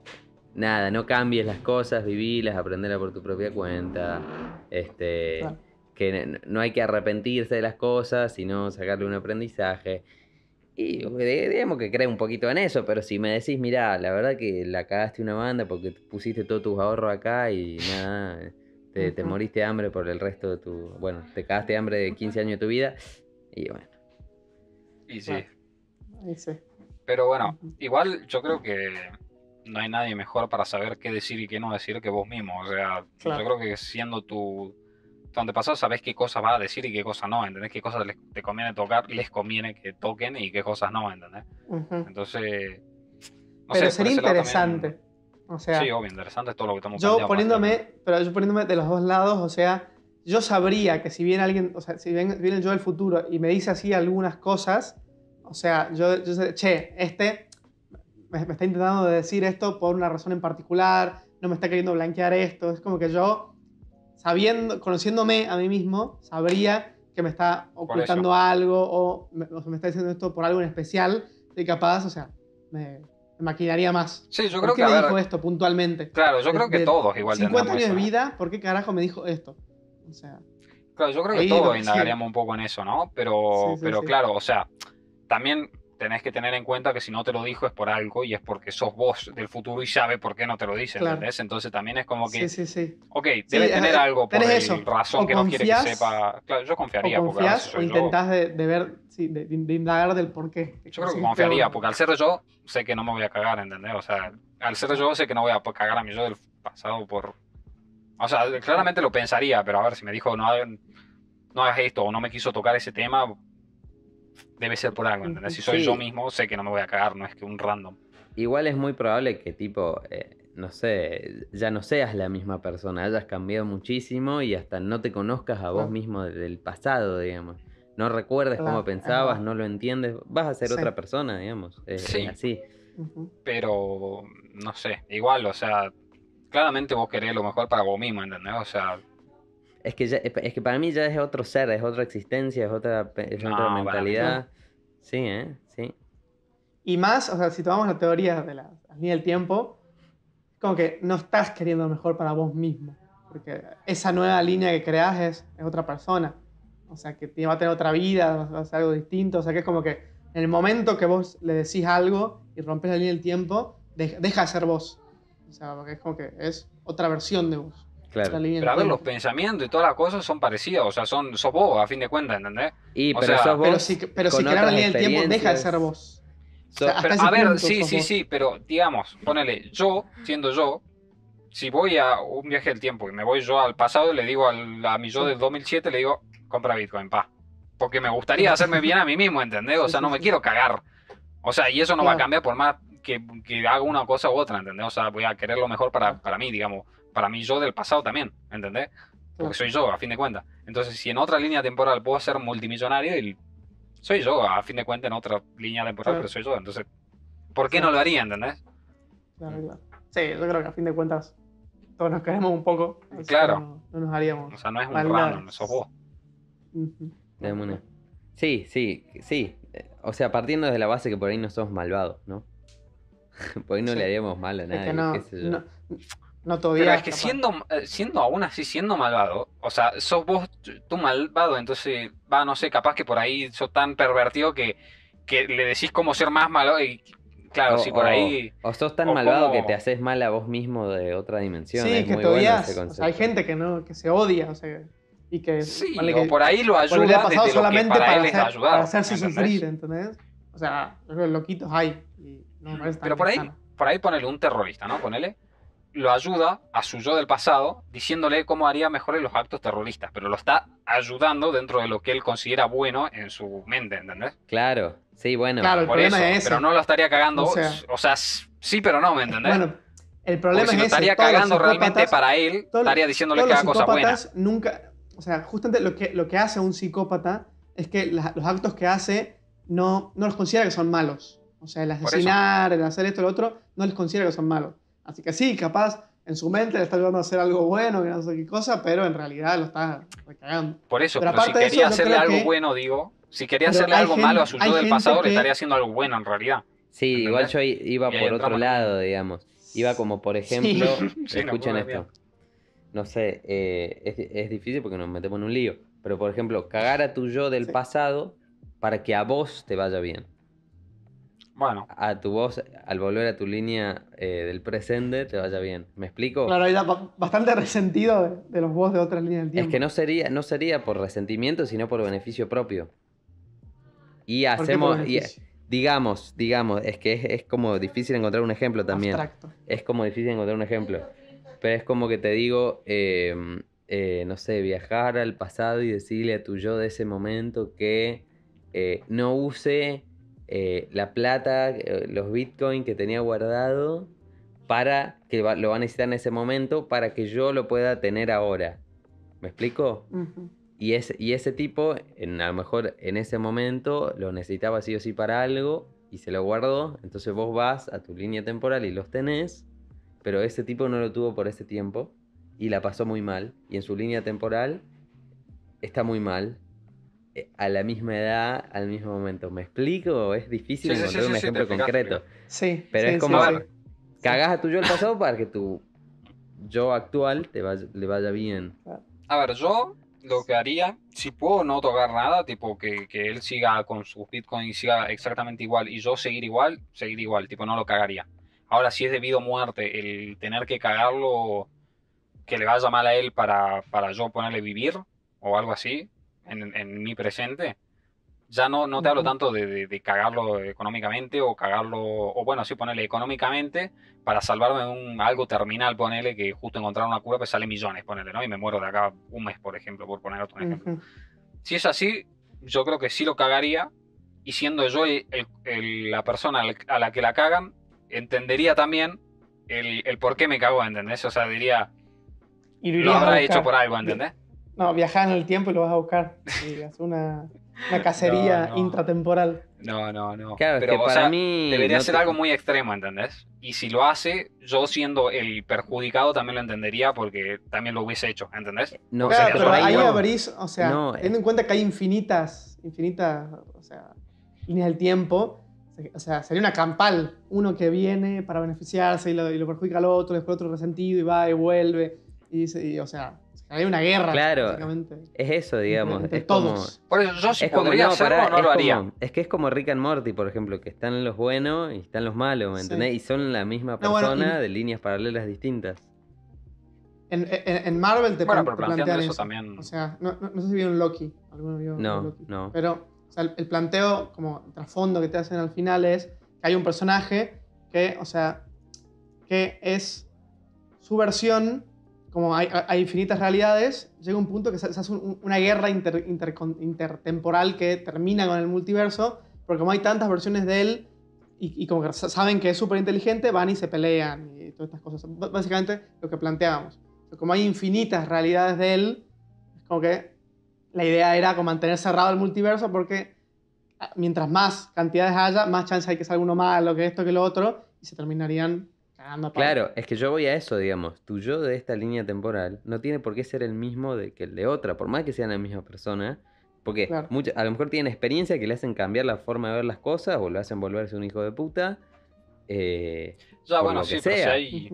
nada, no cambies las cosas, vivílas, aprenderlas por tu propia cuenta, este, Claro. que no hay que arrepentirse de las cosas, sino sacarle un aprendizaje. Y digamos que creo un poquito en eso, pero si me decís, mira, la verdad que la cagaste una banda porque pusiste todos tus ahorros acá y nada, te, moriste de hambre por el resto de tu. Bueno, te cagaste de hambre de 15 años de tu vida. Y bueno, Y sí. Ahí sí. Pero bueno, igual yo creo que no hay nadie mejor para saber qué decir y qué no decir que vos mismo. O sea, Claro. yo creo que siendo tu, tu antepasado sabés qué cosas vas a decir y qué cosas no, ¿entendés? Qué cosas les, te conviene tocar, les conviene que toquen y qué cosas no, ¿entendés? Ujú. Entonces, no Pero sé, sería interesante. O sea, sí, obvio, interesante es todo lo que estamos yo poniéndome, pero yo poniéndome de los dos lados, o sea, yo sabría que si viene alguien, o sea, si viene, viene el yo del futuro y me dice así algunas cosas, o sea, yo, yo sé, che, este me, me está intentando decir esto por una razón en particular, no me está queriendo blanquear esto, es como que yo, sabiendo, conociéndome a mí mismo, sabría que me está ocultando algo o me, o sea, me está diciendo esto por algo en especial, y capaz, o sea, me, me maquinaría más. Sí, yo ¿Por creo qué que, me a dijo esto puntualmente? claro, yo de- creo que todos igual 50 tendremos años de vida, ¿por qué carajo me dijo esto? O sea, Claro, yo creo que todos indagaríamos un poco en eso, ¿no? Pero, Sí, sí, pero claro, o sea, también tenés que tener en cuenta que si no te lo dijo es por algo y es porque sos vos del futuro y sabe por qué no te lo dice, Claro. ¿entendés? Entonces también es como que, sí, sí, sí. ok, debe eh, tener algo por el eso. razón O que no quiere que confías- sepa. Claro, yo confiaría, O porque confías o soy yo. intentás de, de ver, sí, de, de indagar del por qué. Yo creo que Sí, confiaría, porque al ser yo, sé que no me voy a cagar, ¿entendés? O sea, al ser yo, sé que no voy a cagar a mi yo del pasado por... O sea, claramente lo pensaría, pero a ver, si me dijo no, no hagas esto o no me quiso tocar ese tema, debe ser por algo, ¿entendés? Si soy Sí. yo mismo, sé que no me voy a cagar, no es que un random. igual es muy probable que, tipo, eh, no sé, ya no seas la misma persona, hayas cambiado muchísimo y hasta no te conozcas a vos mismo de- del pasado, digamos. No recuerdes cómo pensabas, no lo entiendes, vas a ser Sí. otra persona, digamos. Es Sí. así. Pero, no sé, igual, o sea, claramente vos querés lo mejor para vos mismo, ¿entendés? O sea, Es que, ya- es que para mí ya es otro ser, es otra existencia, es otra, es No, otra no. mentalidad. Sí, ¿eh? Sí. Y más, o sea, si tomamos la teoría de la línea del tiempo, como que no estás queriendo lo mejor para vos mismo. Porque esa nueva línea que creas es, es otra persona. O sea, que tiene- va a tener otra vida, va a ser algo distinto. O sea, que es como que en el momento que vos le decís algo y rompes la línea del tiempo, de- deja de ser vos. O sea, porque es como que es otra versión de vos. Claro. Pero a ver, los pensamientos y todas las cosas son parecidas, o sea, son, sos vos, a fin de cuentas, ¿entendés? Y, O pero sea, sos vos Pero si, pero si la línea del tiempo, deja de ser vos. So- O sea, Pero, a ver, sí, sí, vos. sí, pero digamos, ponele, yo, siendo yo, si voy a un viaje del tiempo y me voy yo al pasado, le digo al- a mi yo del 2007, le digo, compra Bitcoin, pa. Porque me gustaría hacerme bien a mí mismo, ¿entendés? O sea, no me quiero cagar. O sea, y eso no va a Claro. cambiar por más que, que haga una cosa u otra, ¿entendés? O sea, voy a querer lo mejor para, para mí, digamos, para mí yo del pasado también, ¿entendés? Porque soy yo, a fin de cuentas. Entonces, si en otra línea temporal puedo ser multimillonario, y soy yo, a fin de cuentas, en otra línea temporal, Claro. pero soy yo. Entonces, ¿por qué Claro. no lo haría, ¿entendés? Claro, claro. Sí, yo creo que a fin de cuentas todos nos queremos un poco. Claro. No, no nos haríamos. O sea, no es un random, sos vos. De una. Sí, sí, sí. Eh, O sea, partiendo de la base que por ahí no somos malvados, ¿no? <laughs> por ahí no Sí. le haríamos mal a Es nadie, que no, qué sé yo. no, no te Pero odias, es que capaz. siendo, eh, siendo aún así, siendo malvado, o sea, sos vos tú malvado, entonces, va, no sé, capaz que por ahí sos tan pervertido que, que le decís cómo ser más malo y claro, O- si por o- ahí... O sos tan o malvado que te haces mal a vos mismo de otra dimensión. Sí, es que muy te bueno odias. ese O sea, concepto. hay gente que no, que se odia, o sea, y que Sí, ponle o que- por ahí lo ayuda día pasado desde lo que solamente para, para, él es hacer- para hacerse ¿entendés? sufrir, ¿entendés? O sea, que loquitos hay. Y no me parece tan Pero por ahí, por ahí ponele un terrorista, ¿no? Ponele, lo ayuda a su yo del pasado diciéndole cómo haría mejores los actos terroristas, pero lo está ayudando dentro de lo que él considera bueno en su mente, ¿entendés? Claro, sí, bueno. Claro, el Por problema eso, es ese. pero no lo estaría cagando, O o sea- sea, sí, pero no, ¿me entendés? Bueno, el Porque problema si es lo estaría cagando realmente para él, todos- estaría diciéndole cosas buenas. psicópatas nunca. O sea, justamente lo que, lo que hace un psicópata es que la- los actos que hace no, no los considera que son malos. O sea, el asesinar, el hacer esto, lo otro, no les considera que son malos. Así que sí, capaz en su mente le está ayudando a hacer algo bueno, que no sé qué cosa, pero en realidad lo está recagando. Por eso, Pero pero, si aparte de eso, quería hacerle algo que- bueno, digo, si quería Pero hacerle algo malo a su yo del pasado, que- le estaría haciendo algo bueno en realidad. Sí, ¿entendés? igual yo i- iba por otro lado, digamos. Iba como, por ejemplo, <laughs> Sí, escuchen esto. No sé, eh, es, es difícil porque nos metemos en un lío. Pero, por ejemplo, cagar a tu yo del Sí. pasado para que a vos te vaya bien. Bueno, A tu voz, al volver a tu línea eh, del presente, te vaya bien. ¿Me explico? Claro, hay ba- bastante resentido de, de los voz de otras líneas del Es tiempo. que no sería, no sería por resentimiento, sino por beneficio propio. Y ¿Por qué por hacemos, y- digamos, digamos, es que es, es como difícil encontrar un ejemplo también. Abstracto. Es como difícil encontrar un ejemplo. Pero es como que te digo, eh, eh, no sé, viajar al pasado y decirle a tu yo de ese momento que eh, no use eh, la plata, eh, los bitcoins que tenía guardado para que lo va a necesitar en ese momento para que yo lo pueda tener ahora. ¿Me explico? Y ese, y ese tipo, en, a lo mejor en ese momento, lo necesitaba sí o sí para algo y se lo guardó. Entonces vos vas a tu línea temporal y los tenés, pero ese tipo no lo tuvo por ese tiempo y la pasó muy mal. Y en su línea temporal está muy mal. A la misma edad, al mismo momento. ¿Me explico? Es difícil Sí, encontrar sí, un sí, te ejemplo concreto. Sí. Pero sí, es como, cagás a tu yo del pasado para que tu yo actual te vaya- le vaya bien. A ver, yo lo que haría, si puedo no tocar nada, tipo que, que él siga con sus bitcoins y siga exactamente igual y yo seguir igual, seguir igual, tipo no lo cagaría. Ahora, si es debido a muerte, el tener que cagarlo, que le vaya mal a él para, para yo ponerle vivir o algo así en, en mi presente, ya no, no te hablo tanto de, de- de cagarlo económicamente o cagarlo, o bueno, sí ponerle económicamente para salvarme de un, algo terminal, ponele que justo encontrar una cura, pues sale millones, ponele, ¿no? Y me muero de acá un mes, por ejemplo, por poner otro ejemplo. Ujú. Si es así, yo creo que sí lo cagaría. Y siendo yo el- el- la persona a la que la cagan, entendería también el, el por qué me cagó, ¿entendés? O sea, diría, Y lo a habrá hecho por algo, ¿entendés? No, viajar en el tiempo y lo vas a buscar. Y hacer una, una <laughs> cacería No, no. intratemporal. No, no, no. Claro, es Pero, que o para sea, mí. Debería no ser te- algo muy extremo, ¿entendés? Y si lo hace, yo siendo el perjudicado también lo entendería porque también lo hubiese hecho, ¿entendés? No, Claro, sería pero yo ahí abrís, o sea, No, teniendo en cuenta que hay infinitas, infinitas, o sea, líneas del tiempo, o sea, sería una campal. Uno que viene para beneficiarse y lo, y lo perjudica al otro, después otro resentido y va y vuelve. Y, dice- y, o sea, hay una guerra. Claro. Es eso, digamos. entre es como. todos. Por eso yo si es como, podría no, hacerlo, pará, no es lo haría. como- es que es como Rick and Morty, por ejemplo, que están los buenos y están los malos, ¿me Sí. entendés? Y son la misma No, bueno, persona y- de líneas paralelas distintas. En, en- en Marvel te, Bueno, plan- pero te plantean eso eso. también. O sea, no, no- no sé si vieron Loki. ¿Alguno vio No, Loki? no. Pero o sea, el, el planteo, como el trasfondo que te hacen al final es que hay un personaje que, o sea, que es su versión, como hay, hay infinitas realidades, llega un punto que se, se hace un- una guerra inter- intercon- intertemporal que termina con el multiverso, porque como hay tantas versiones de él, y, y como que sa- saben que es súper inteligente, van y se pelean y todas estas cosas. B- básicamente lo que planteábamos. Como hay infinitas realidades de él, es como que la idea era como mantener cerrado el multiverso porque ah, mientras más cantidades haya, más chance hay que salga uno malo, que esto, que lo otro, y se terminarían cagando a palo. Claro, es que yo voy a eso, digamos. Tu yo de esta línea temporal no tiene por qué ser el mismo de que el de otra, por más que sean la misma persona. Porque Claro. mucha- a lo mejor tienen experiencia que le hacen cambiar la forma de ver las cosas o lo hacen volverse un hijo de puta. eh, Ya, por bueno, lo que sí, pero si sea. hay.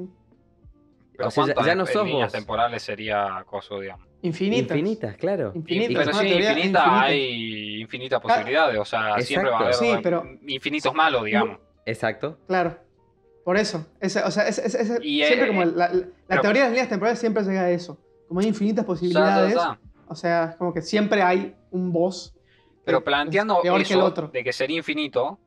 Pero O sea, ya- ¿cuántas ya no en sos líneas temporales sería acoso, digamos? Infinitas. infinitas, claro. Infinitas. pero sí, teoría infinita, hay infinitas posibilidades. O sea, siempre va a haber. Sí, pero- infinitos malos, digamos. Exacto. Claro. Por eso. Ese, o sea, ese- ese- ese- Y, siempre eh, como la, la- la pero- teoría de las líneas temporales siempre llega a eso. Como hay infinitas Ya, ya, posibilidades, ya. o sea, es como que siempre hay un boss. Pero planteando es peor que el eso otro. de que sería infinito,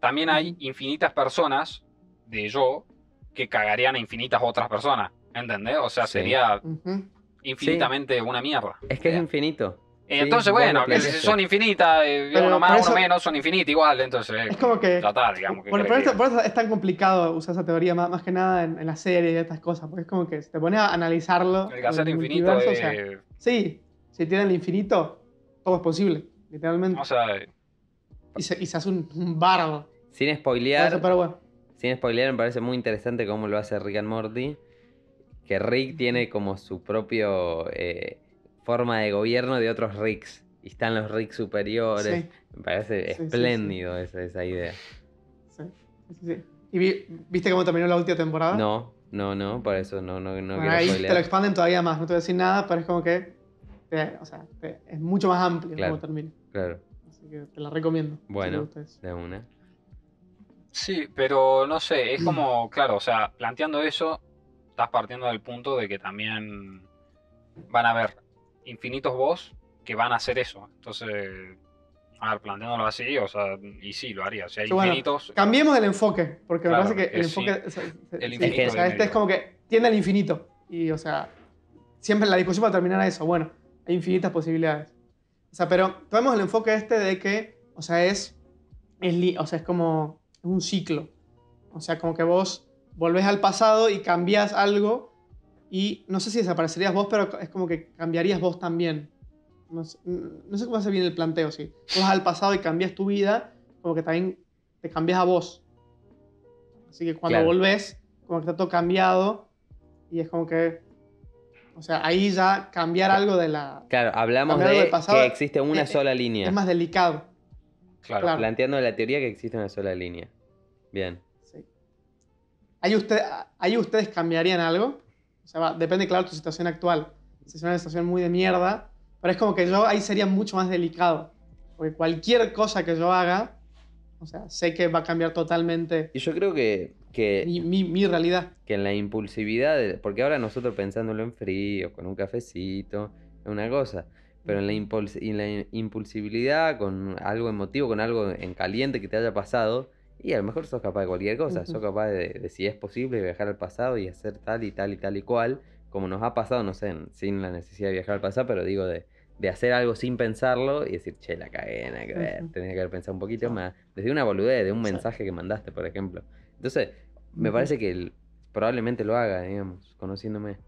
también hay infinitas personas de yo que cagarían a infinitas otras personas. ¿Entendés? O sea, Sí. sería Ujú. infinitamente una mierda. Es que es Eh, infinito. Y Sí, entonces, bueno, que son infinitas, eh, Pero uno más, por uno eso- menos, son infinitas igual, entonces Es como que. está, digamos. ¿qué Por, querés por que eso, por eso es tan complicado usar esa teoría, más, más que nada en, en la serie y estas cosas. Porque es como que si te pones a analizarlo. El que hacer infinito es... o sea, sí, si tienen el infinito, todo es posible, literalmente. O sea, y, se, y se hace un, un bardo. Sin Eso, spoilear, Pero bueno. sin spoilear, me parece muy interesante cómo lo hace Rick and Morty. Que Rick tiene como su propio eh, forma de gobierno de otros Ricks. Y están los Ricks superiores. Sí. Me parece Sí, sí, sí. espléndido Esa, esa idea. Sí, sí, sí. ¿Y vi- viste cómo terminó la última temporada? No, no, no, por eso no, no, no Bueno, quiero ahí te lo expanden todavía más, no te voy a decir nada, pero es como que te- o sea, te- es mucho más amplio Claro. cómo termina. Claro, Así que te la recomiendo. Bueno. de una. sí, pero no sé, es como, claro, o sea, planteando eso, estás partiendo del punto de que también van a haber infinitos boss que van a hacer eso. Entonces, a ver, planteándolo así, o sea, y sí, lo haría. O sea, hay bueno, infinitos. Cambiemos el enfoque, porque Claro, me parece que el sí. enfoque. o sea, se- El sí, infinito o sea, en este es como que tiende al infinito. Y, o sea, siempre la discusión va a terminar a eso. Bueno, hay infinitas posibilidades. O sea, pero tomemos el enfoque este de que, o sea, es. es o sea, es como. Un ciclo. O sea, como que vos volvés al pasado y cambias algo. Y no sé si desaparecerías vos, pero es como que cambiarías vos también. No sé, no sé cómo hace bien el planteo, sí. Vos vas al pasado y cambias tu vida, como que también te cambias a vos. Así que cuando Claro. volvés, como que está todo cambiado y es como que, o sea, ahí ya cambiar algo de la... Claro, hablamos de pasado, que existe una sola línea. Es más delicado. Claro. claro. Planteando la teoría que existe una sola línea. Bien. Sí. ¿Ahí, usted, ¿Ahí ustedes cambiarían algo? O sea, va- depende, claro, tu situación actual. Si es una situación muy de mierda, pero es como que yo ahí sería mucho más delicado. Porque cualquier cosa que yo haga, o sea, sé que va a cambiar totalmente Y yo creo que, que, mi, mi- mi realidad. que en la impulsividad, de- porque ahora nosotros pensándolo en frío, con un cafecito, es una cosa, pero en la, impuls- en la impulsibilidad, con algo emotivo, con algo en caliente que te haya pasado, y a lo mejor sos capaz de cualquier cosa, sos capaz de, de si es posible viajar al pasado y hacer tal y tal y tal y cual, como nos ha pasado, no sé, sin la necesidad de viajar al pasado, pero digo de, de hacer algo sin pensarlo y decir, che, la cagué, nada que ver, tenía que haber pensado un poquito más, desde una boludez, de un mensaje que mandaste, por ejemplo. Entonces, me parece que probablemente lo haga, digamos, conociéndome.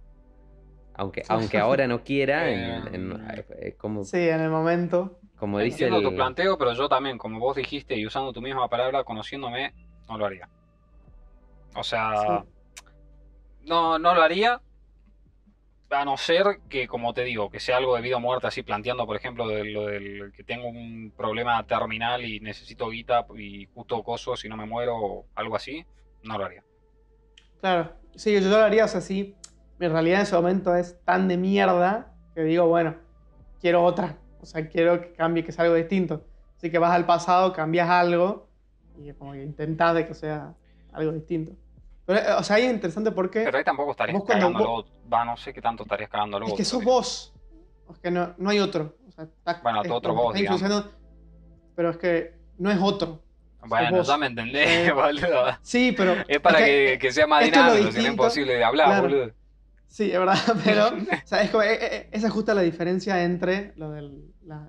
Aunque, aunque ahora no quiera, en- en- <laughs> como, Sí, en el momento. Como dice Entiendo el... tu planteo, pero yo también, como vos dijiste y usando tu misma palabra, conociéndome, no lo haría. O sea, no, no lo haría. A no ser que, como te digo, que sea algo de vida o muerte, así planteando, por ejemplo, de lo del que tengo un problema terminal y necesito guita y justo coso si no me muero o algo así, no lo haría. Claro. Sí, yo lo haría, o sea, sí. Mi realidad en ese momento es tan de mierda que digo, bueno, quiero otra. O sea, quiero que cambie, que sea algo distinto. Así que vas al pasado, cambias algo y como que intentás de que sea algo distinto. Pero, eh, o sea, ahí es interesante porque Pero ahí tampoco estarías Vos cagándolo. Va, no sé qué tanto estarías cagándolo. es que vos, sos vos. Es que no, no hay otro. O sea, está- Bueno, es otro vos, Pero es que no es otro. Bueno, vos. ya me entendés, Eh, <laughs> boludo. Sí, pero. Es para es que, que sea más dinámico, si no es imposible de hablar, Claro. boludo. Sí, es verdad, <laughs> pero o sea, es como, eh, eh, esa es justo la diferencia entre lo de las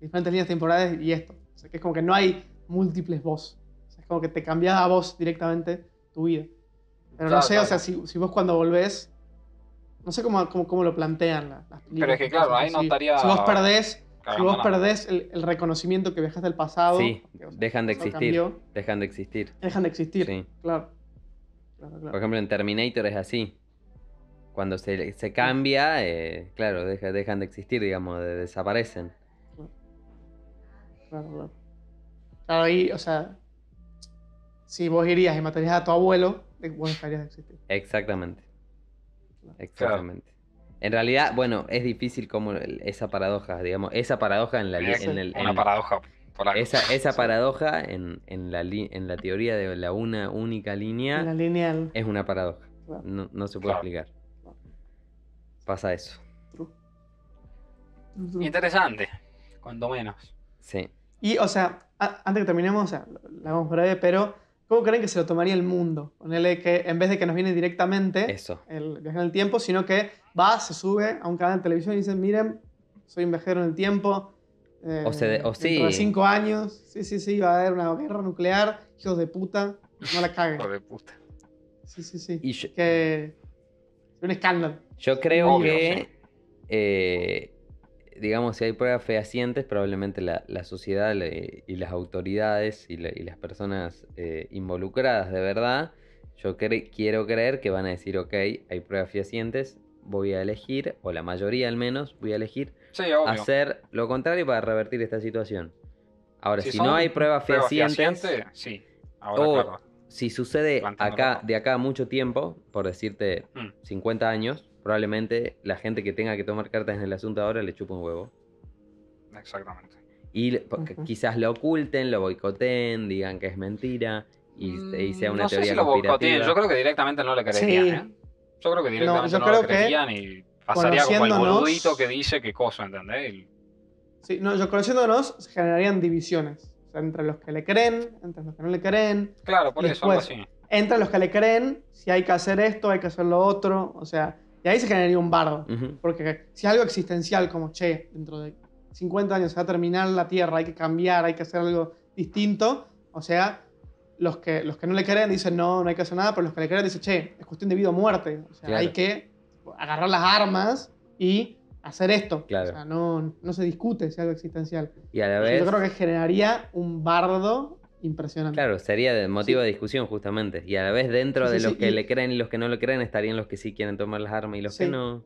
diferentes líneas temporales y esto. O sea, que es como que no hay múltiples voz. O sea, es como que te cambia a vos directamente tu vida. Pero no Claro, sé, claro. o sea, si, si vos cuando volvés, no sé cómo, cómo, cómo lo plantean la- las películas. Pero es que, claro, ahí no Si- estaría Si vos perdés, si vos perdés el, el reconocimiento que viajaste del pasado, Sí, que, o sea, dejan de existir. cambió, Dejan de existir. dejan de existir. Sí. Claro. Claro, claro. Por ejemplo, en Terminator es así. Cuando se, se cambia, eh, claro, deja- dejan de existir, digamos, de- desaparecen. Claro, claro. Claro, ahí, o sea, si vos irías y matarías a tu abuelo, vos dejarías de existir. Exactamente. Exactamente. En realidad, bueno, es difícil como el- esa paradoja, digamos, esa paradoja en la li- Es en el- una en- paradoja esa, esa Sí. paradoja en, en la li- en la teoría de la una única En la línea lineal. es una paradoja. Claro. No, no se puede Claro. explicar. Pasa eso. Interesante, cuando menos. Sí. Y, o sea, a- antes que terminemos, o sea, lo hagamos breve, pero ¿cómo creen que se lo tomaría el mundo? Ponele que en vez de que nos viene directamente Eso. el viaje en el tiempo, sino que va, se sube a un canal de televisión y dice, miren, soy un viajero en el tiempo. eh, O se de- o dentro de sí. cinco años, sí, sí, sí, va a haber una guerra nuclear, hijos de puta, no la caguen. Hijo de puta. Sí, sí, sí. Y yo, Que... Un escándalo. yo creo Obvio, que, sí. eh, digamos, si hay pruebas fehacientes, probablemente la, la sociedad le- y las autoridades y, la- y las personas eh, involucradas de verdad, yo cre- quiero creer que van a decir, ok, hay pruebas fehacientes, voy a elegir, o la mayoría al menos, voy a elegir Sí, hacer lo contrario para revertir esta situación. Ahora, si, no hay pruebas fehacientes, fehacientes, sí. Ahora, o claro. Si sucede acá, de acá a mucho tiempo, por decirte Mm. 50 años, probablemente la gente que tenga que tomar cartas en el asunto ahora le chupa un huevo. Exactamente. Y quizás lo oculten, lo boicoten, digan que es mentira y, y sea Mm, una no sé teoría si lo conspirativa. Yo creo que directamente no le creerían, Sí. ¿eh? Yo creo que directamente yo no, creo le que creerían y pasaría como el boludito que dice qué cosa, ¿entendés? Y- Sí, no, yo conociéndonos, generarían divisiones. O sea, entre los que le creen, entre los que no le creen. Claro, por Y eso, algo después- así. Entre los que le creen, si hay que hacer esto, hay que hacer lo otro. O sea, y ahí se generaría un bardo. Porque si algo existencial como, che, dentro de 50 años se va a terminar la Tierra, hay que cambiar, hay que hacer algo distinto, o sea, los que, los que no le creen dicen, no, no hay que hacer nada, pero los que le creen dicen, che, es cuestión de vida o muerte. O sea, Claro. hay que agarrar las armas y hacer esto. Claro. O sea, no, no se discute si es algo existencial. Y a la Yo vez, creo que generaría un bardo impresionante. claro, sería de motivo Sí. de discusión justamente. Y a la vez dentro Sí, de sí, los sí, que y- le creen y los que no le creen estarían los que sí quieren tomar las armas y los que no.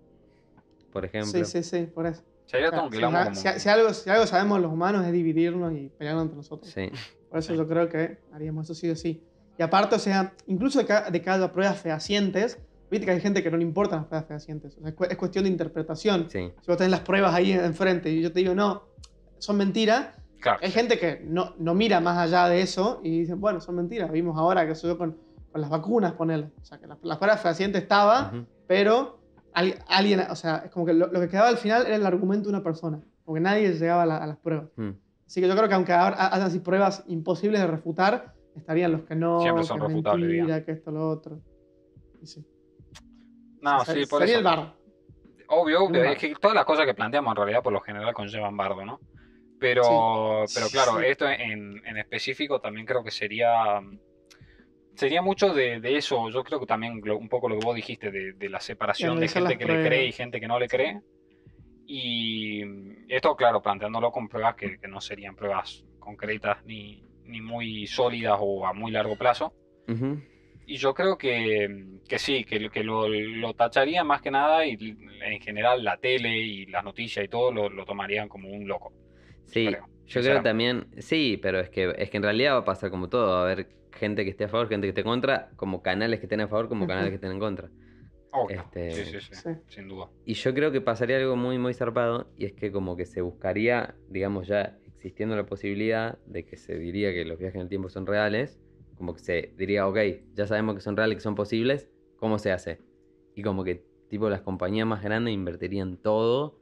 Por ejemplo. Sí, sí, sí, por eso. Si, quilombo como- si- si algo, si algo sabemos los humanos es dividirnos y pelearnos entre nosotros. Sí. Por eso yo creo que haríamos eso sí o sí. Y aparte, o sea, incluso de que, de que haya pruebas fehacientes, viste que hay gente que no le importan las pruebas fehacientes. O sea, es, cu- es cuestión de interpretación. Sí. Si vos tenés las pruebas ahí enfrente y yo te digo, no, son mentiras, Claro, hay gente que no, no mira más allá de eso y dicen, bueno, son mentiras. Vimos ahora que subió con, con las vacunas, ponerle. O sea, que las, las pruebas fehacientes estaba, Ujú. pero al- alguien, o sea, es como que lo, lo que quedaba al final era el argumento de una persona. Porque nadie llegaba a, la- a las pruebas. Mm. Así que yo creo que aunque ahora hayan así pruebas imposibles de refutar, estarían los que no, Siempre que son es refutables, mentira, que esto, lo otro. Y sí. No, O sea, sí, por sería eso. el bardo. Obvio, obvio. Es que todas las cosas que planteamos en realidad por lo general conllevan bardo, ¿no? Pero, pero claro, Sí. esto en, en específico también creo que sería. Sería mucho de, de eso. Yo creo que también lo- un poco lo que vos dijiste, de, de la separación de gente que le pruebas. cree y gente que no le cree. Y esto, claro, planteándolo con pruebas que, que no serían pruebas concretas ni, ni muy sólidas o a muy largo plazo. Ujú. Y yo creo que, que sí, que, que lo, lo tacharía más que nada y en general la tele y las noticias y todo lo, lo tomarían como un loco. Sí, creo, yo creo también, sí, pero es que, es que en realidad va a pasar como todo, va a haber gente que esté a favor, gente que esté en contra, como canales que estén a favor, como canales que estén en contra. Obvio. Este- Sí, sí, sí, Sí. sin duda. Y yo creo que pasaría algo muy, muy zarpado, y es que como que se buscaría, digamos ya existiendo la posibilidad de que se diría que los viajes en el tiempo son reales, como que se diría, ok, ya sabemos que son reales, que son posibles, ¿cómo se hace? Y como que tipo las compañías más grandes invertirían todo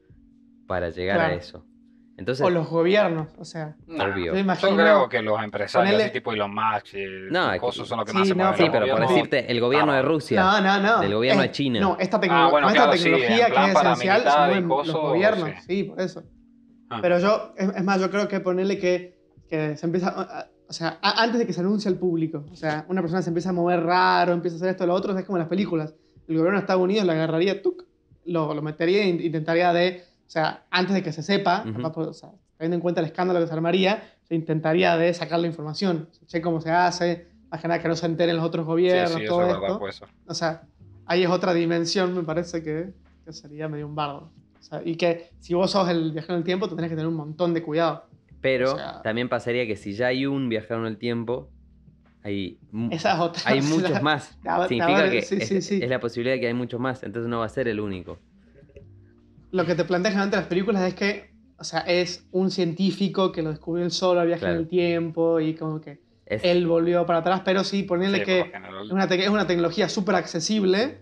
para llegar a Claro. eso. Entonces, O los gobiernos, o sea. Nah, Obvio. Yo Yo imagino. creo que los empresarios, Ponele- así tipo Elon Musk, eh, No, es que- cosas son los que Sí, más se no, mueven. sí, pero por decirte, el gobierno de Ah, Rusia, No, no, no. del gobierno Eh, de China. No, esta, tecno- Ah, bueno, esta claro, sí, en tecnología plan que es esencial coso, los gobiernos. sí. Sí, por eso. Ah. Pero yo, es, es más, yo creo que ponerle que, que se empieza. a- a- o sea, antes de que se anuncie al público. O sea, una persona se empieza a mover raro, empieza a hacer esto o lo otro, es como en las películas. El gobierno de Estados Unidos lo agarraría, tuc, lo, lo metería e in- intentaría de, o sea, antes de que se sepa, Ujú. capaz por- o sea, teniendo en cuenta el escándalo que se armaría, se intentaría de sacar la información, che cómo se hace, más que nada que no se enteren los otros Sí, gobiernos, sí, eso todo es esto. verdad, pues. O sea, ahí es otra dimensión, me parece que, que sería medio un bardo. O sea, y que si vos sos el viajero en el tiempo, tenés que tener un montón de cuidado. Pero O sea- también pasaría que si ya hay un viajero en el tiempo, hay, mu- Esa es otra. hay <laughs> muchos más. <laughs> a ver, Significa a ver, que sí, es, sí, sí. es la posibilidad de que hay muchos más, entonces no va a ser el único. Lo que te plantean generalmente las películas es que, o sea, es un científico que lo descubrió él solo, viaja Claro. en el tiempo y como que Es, él volvió para atrás, pero sí, ponerle Sí, que es una, es una tecnología súper accesible,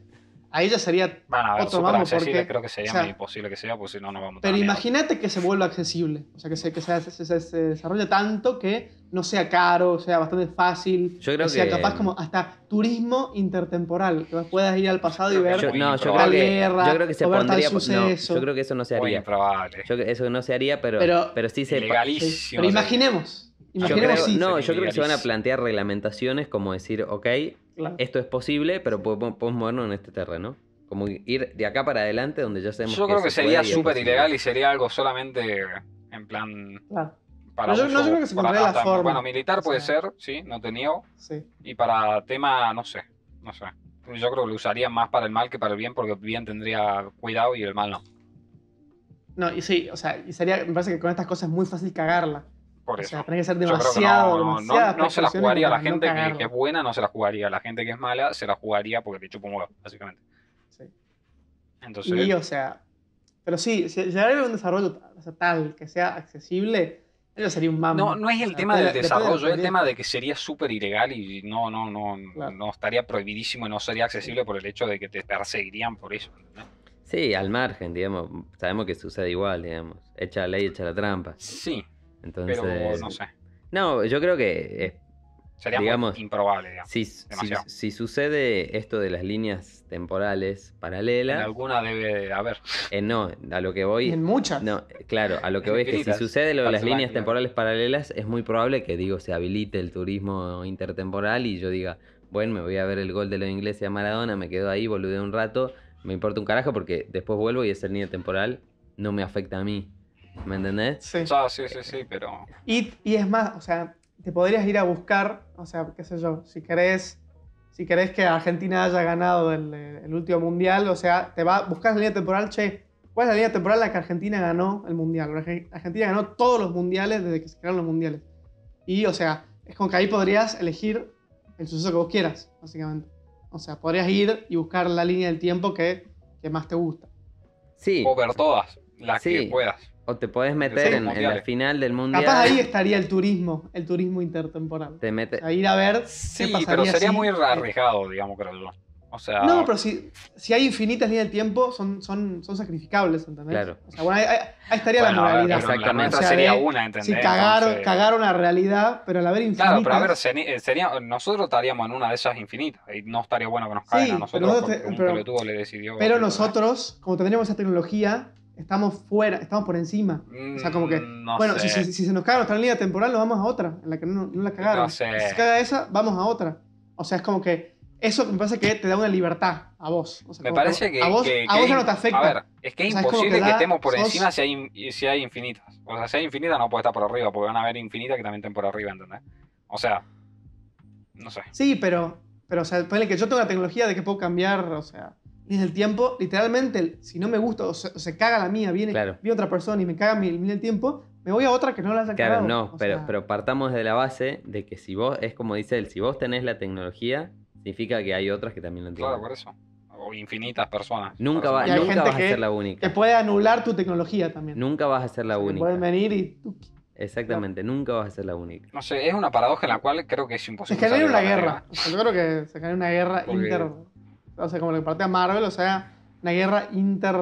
ahí ya sería... Van a ver, otro súper mambo accesible, porque, creo que sería o sea, muy imposible que sea, porque si no, no vamos a Pero imagínate que se vuelva accesible, o sea, que se, que se, se- se- se desarrolle tanto que no sea caro, sea bastante fácil, Yo creo sea que- capaz como hasta turismo intertemporal, que puedas ir al pasado y ver yo- muy no, yo creo, que, guerra, yo creo que se o ver tal pondría. No, yo creo que eso no se Muy haría. improbable. Yo, eso no se haría, pero, Pero- pero, sí se. Ilegalísimo. Pero sería. Imaginemos, Yo creo, sí. no, yo creo que se van a plantear reglamentaciones como decir, ok, Claro. esto es posible, pero podemos, podemos movernos en este terreno. Como ir de acá para adelante donde ya sabemos Yo creo que se sería súper ilegal y sería algo solamente en plan Claro, para no, yo creo que se para- la hasta- forma. Bueno, militar O puede sea- ser, sí, no te niego. sí. Y para tema, no sé, no sé. Yo creo que lo usaría más para el mal que para el bien, porque el bien tendría cuidado y el mal no. No, y sí, o sea, y sería, me parece que con estas cosas es muy fácil cagarla. Por O eso. sea, tenés que ser creo que demasiado, no, no, demasiadas no, no se la jugaría como la no gente que, que es buena, no se la jugaría. La gente que es mala se la jugaría porque te chupa un huevo, básicamente. Sí. Entonces, Y, o sea, pero sí, si llegar a un desarrollo o sea, tal que sea accesible, eso sería un mambo. no, no es el O sea, tema del de- desarrollo, es el tema de que sería súper ilegal y no, no, no, Claro. no estaría prohibidísimo y no sería accesible por el hecho de que te perseguirían por eso. ¿entendés? Sí, al margen, digamos. Sabemos que sucede igual, digamos. Echa la ley, echa la trampa. Sí, Entonces. pero no sé. No, yo creo que Sería Digamos, muy improbable, digamos. si, si- sucede esto de las líneas temporales En paralelas, alguna debe de haber. eh, no, a lo que voy. en muchas. No, claro, a lo que En voy es que si sucede lo de las líneas temporales paralelas, es muy probable que, digo, se habilite el turismo intertemporal y yo diga, bueno, me voy a ver el gol de los ingleses a Maradona, me quedo ahí, boludeo un rato, me importa un carajo porque después vuelvo y esa línea temporal no me afecta a mí. ¿Me entendés? Sí. O sea, sí, sí, sí, pero. Y, y es más, o sea, te podrías ir a buscar, o sea, qué sé yo, si querés, si querés que Argentina haya ganado el, el último mundial, o sea, te va a buscar la línea temporal, che, ¿cuál es la línea temporal en la que Argentina ganó el mundial? Arge- Argentina ganó todos los mundiales desde que se crearon los mundiales. Y, o sea, es como que ahí podrías elegir el suceso que vos quieras, básicamente. O sea, podrías ir y buscar la línea del tiempo que, que más te gusta. Sí, O ver todas las Sí. que puedas. O te podés meter Sí, en, en la final del mundial. Capaz ahí estaría el turismo, el turismo intertemporal. Te O metes. sea, ir a ver Sí, qué pasaría pero sería si- muy arriesgado, digamos, creo yo. O sea. No, pero si, si hay infinitas líneas del tiempo, son, son, son sacrificables, ¿entendés? Claro. O sea, bueno, ahí, estaría bueno, la a ver, moralidad. la Exactamente. nuestra O sea, sería una, ¿entendés? Si cagaron, Entonces- cagaron la realidad, pero al haber infinitas... Claro, pero a ver, eh, sería, nosotros estaríamos en una de esas infinitas y no estaría bueno que nos caigan Sí, a pero nosotros nosotros porque te- un pero- le decidió. pero nosotros, como tendríamos esa tecnología, estamos fuera, estamos por encima. O sea, como que, Mm, no bueno, sé. si, si- si se nos caga nuestra línea temporal, nos vamos a otra, en la que no, no la cagaron. No sé. Si se caga esa, vamos a otra. O sea, es como que eso me parece que te da una libertad a vos. O sea, Me parece que. a vos, que- a que vos ya es- no te afecta. A ver, es que es O sea, es imposible que que, da- estemos por sos- encima si hay, si hay infinitas. O sea, si hay infinitas no puede estar por arriba, porque van a haber infinitas que también estén por arriba, ¿entendés? O sea, no sé. Sí, pero, pero o sea, ponele que yo tengo la tecnología de que puedo cambiar, o sea, líneas del tiempo. Literalmente, si no me gusta o se, o se caga la mía, viene, Claro. viene otra persona y me caga mi línea del tiempo, me voy a otra que no la haya Claro, cagado. no, O pero, sea, pero partamos de la base de que si vos, es como dice él, si vos tenés la tecnología, significa que hay otras que también lo tienen. Claro, por eso. O infinitas personas. Nunca, va- nunca vas a ser la Que única. puede anular tu tecnología también. Nunca vas a ser la O sea, que única. Pueden venir y... tuki. Exactamente, nunca vas a ser la única. No sé, es una paradoja en la cual creo que es Se imposible. genera salir una la guerra. Yo creo que se genera una guerra Porque- inter... O sea, como lo que plantea Marvel, o sea, una guerra inter...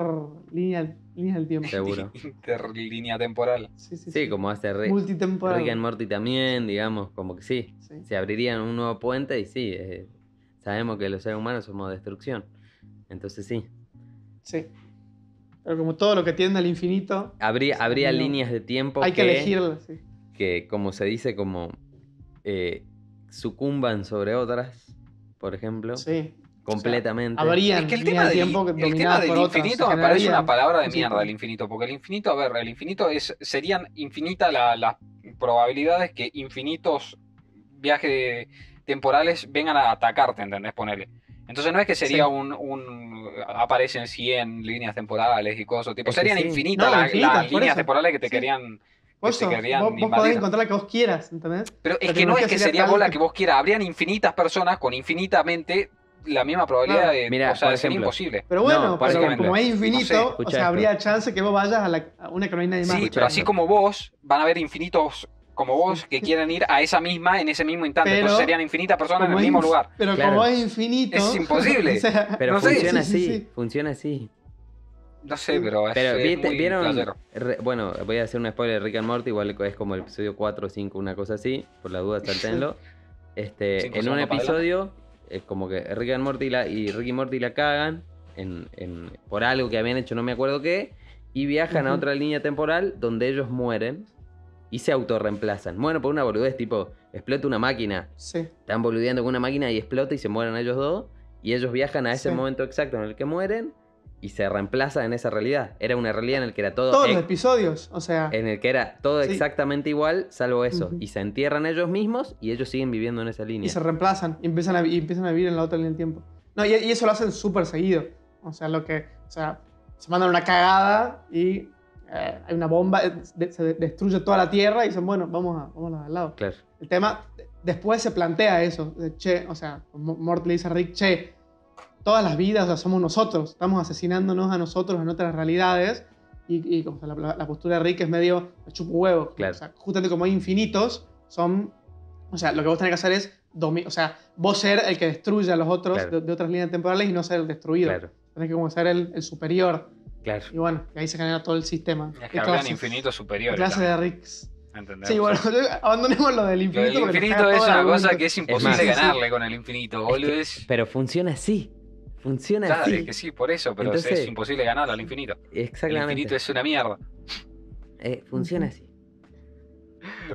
Línea, del tiempo. Seguro. <laughs> Interlínea temporal. Sí, sí, Sí, como hace Rick, Multitemporal. Rick and Morty también, digamos, como que sí. Sí. Se abrirían un nuevo puente y sí, eh, sabemos que los seres humanos somos destrucción. Entonces sí. Sí. Pero como todo lo que tiende al infinito, Habría, habría no. líneas de tiempo hay que que, elegirlo. Sí. que, como se dice, como eh, sucumban sobre otras, por ejemplo, Sí. Completamente. Habrían Es que el tema de del, tiempo que el tema del infinito me parece una palabra de mierda, el infinito, porque el infinito, a ver, el infinito es, serían infinitas la- las probabilidades que infinitos viajes temporales vengan a atacarte, ¿entendés? Ponerle. Entonces no es que sería Sí. un, un- aparecen 100 líneas temporales y cosas, tipo, Es serían sí. infinitas No, la- infinitas, las líneas eso. temporales que te Sí. querían... Que querían vos, podés encontrar la que vos quieras, ¿entendés? Pero es La que no es que sería vos la que- que vos quieras, habrían infinitas personas con infinitamente la misma probabilidad de... Mira, o sea, ejemplo, imposible. Pero bueno, No, por pero ejemplo, como es no sé, infinito, o sea, esto. habría chance que vos vayas a, la- a una hay nadie más. Sí, pero así como vos, van a haber infinitos como vos que quieren ir a esa misma en ese mismo instante. Pero, Entonces serían infinitas personas en el mismo lugar. Pero Claro. como es infinito. Es imposible. <laughs> o sea, Pero no sé, funciona sí, sí, así, sí. funciona así. No sé, pero es, Pero es ¿viste- muy vieron, re- bueno, voy a hacer un spoiler de Rick and Morty, igual es como el episodio 4 o 5, una cosa así, por la duda saltenlo. <laughs> Este, en un episodio, es como que Rick and Morty la, y Rick y Morty la cagan en, en- por algo que habían hecho, no me acuerdo qué, y viajan a otra línea temporal donde ellos mueren y se autorreemplazan. Bueno, por una boludez, tipo, explota una máquina, Sí. están boludeando con una máquina y explota y se mueren ellos dos. Y ellos viajan a ese Sí. momento exacto en el que mueren y se reemplazan en esa realidad. Era una realidad en el que era todo, Todos los episodios, o sea. en el que era todo Sí. exactamente igual, salvo eso. Ujú. Y se entierran ellos mismos y ellos siguen viviendo en esa y línea. se reemplazan y empiezan a, y empiezan a vivir en la otra línea del tiempo. No, y, y eso lo hacen súper seguido. O sea, lo que. O sea, se mandan una cagada y eh, hay una bomba, eh, de- se destruye toda la tierra y dicen, bueno, vamos a, la de al lado. Claro. El tema, después se plantea eso, de, che, o sea, Mo- Mort le dice a Rick, che, todas las vidas somos nosotros, estamos asesinándonos a nosotros en otras realidades. Y, y como la, la- la postura de Rick es medio chupo huevo. Claro. O sea, justamente como hay infinitos, son. O sea, lo que vos tenés que hacer es. domi- O sea, vos ser el que destruye a los otros Claro. de, de otras líneas temporales y no ser el destruido. Claro, Tenés que como ser el, el superior. claro. Y bueno, y ahí se genera todo el sistema. Es ¿Qué que clases? infinitos ¿Qué superiores. clase de Ricks? ¿entendés? Sí, bueno, <laughs> abandonemos lo del lo infinito. del porque nos infinito es una cosa que es más, imposible sí, sí. ganarle con el infinito, boludo. Es, Pero funciona así. Funciona claro, así. es que sí, por eso, pero es- Entonces- es imposible ganarle al infinito. El Exactamente. infinito es una mierda. Eh, funciona así.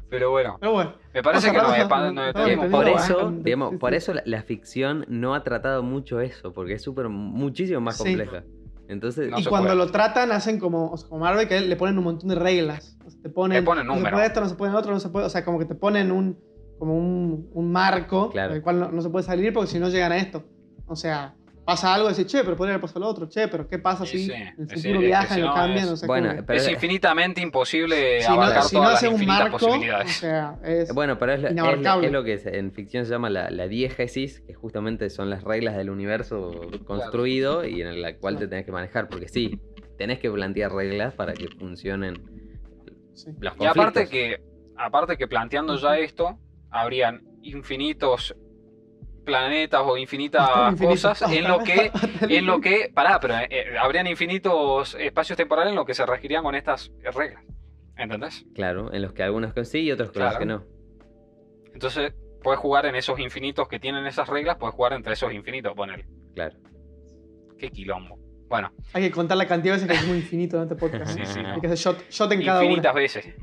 Pero bueno, Pero bueno, me parece que nos, nos estamos extendimos Por eso, ah, digamos, sí, por eso la, la ficción no ha tratado mucho eso, porque es súper muchísimo más Sí. compleja. Entonces, No y cuando puede. lo tratan, hacen como, o sea, como Marvel, que le ponen un montón de reglas. O sea, te ponen, Le ponen no se puede esto, no se puede otro, no se puede. O sea, como que te ponen un, como un, un marco Claro. del cual no, no se puede salir porque si no llegan a esto. O sea, pasa algo y decís, che, pero podría haber pasado lo otro, che, pero ¿qué pasa Sí, si sí. en el futuro es que viajan y lo no cambian? es- O sea, Bueno, que- pero- es infinitamente imposible si no, abarcar si no todas las un o posibilidades. sea, es... Bueno, pero es, lo- es lo- Inabarcable. es lo que en ficción se llama la, la diégesis, que justamente son las reglas del universo construido y en la cual te tenés que manejar, porque sí, tenés que plantear reglas para que funcionen sí. los Y conflictos. aparte que, aparte que planteando ya esto, habrían infinitos planetas o infinitas Infinito. cosas en lo que, <laughs> en lo que, pará, pero eh, eh, habrían infinitos espacios temporales en lo que se regirían con estas reglas. ¿Entendés? Claro, en los que algunos con sí y otros los Claro. que no. Entonces, puedes jugar en esos infinitos que tienen esas reglas, puedes jugar entre esos infinitos, ponele. Claro. Qué quilombo. Bueno, Hay que contar la cantidad de veces que decimos infinito en este podcast. Sí, sí, Hay no. que hacer shot, shot en cada infinitas una. veces,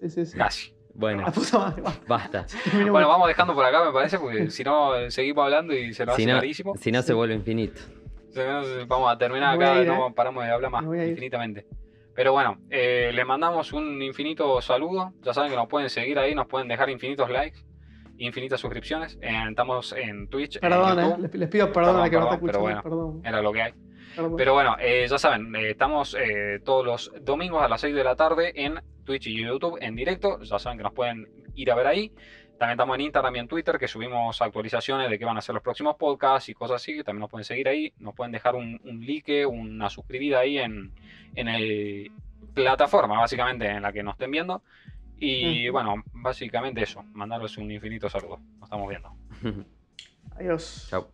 Sí, sí, sí. casi. Bueno, <laughs> basta. <laughs> Bueno, vamos dejando por acá, me parece, porque <laughs> si no, seguimos hablando y se nos Si hace no, si no se vuelve infinito. Vamos a terminar acá, a ir, no ¿eh? paramos de hablar más infinitamente. Pero bueno, eh, les mandamos un infinito saludo. Ya saben que nos pueden seguir ahí, nos pueden dejar infinitos likes, infinitas suscripciones. Eh, estamos en Twitch, en Perdón, eh, les, les pido perdón, a que Perdón, no está perdón, escuchando. pero Perdón. Era lo que hay. Pero bueno, eh, ya saben, eh, estamos eh, todos los domingos a las 6 de la tarde en Twitch y YouTube en directo. Ya saben que nos pueden ir a ver ahí. También estamos en Instagram y en Twitter que subimos actualizaciones de qué van a ser los próximos podcasts y cosas así. que También nos pueden seguir ahí. Nos pueden dejar un, un like, una suscribida ahí en, en el plataforma, básicamente, en la que nos estén viendo. Y bueno, básicamente eso. Mandarles un infinito saludo. Nos estamos viendo. Adiós. Chao.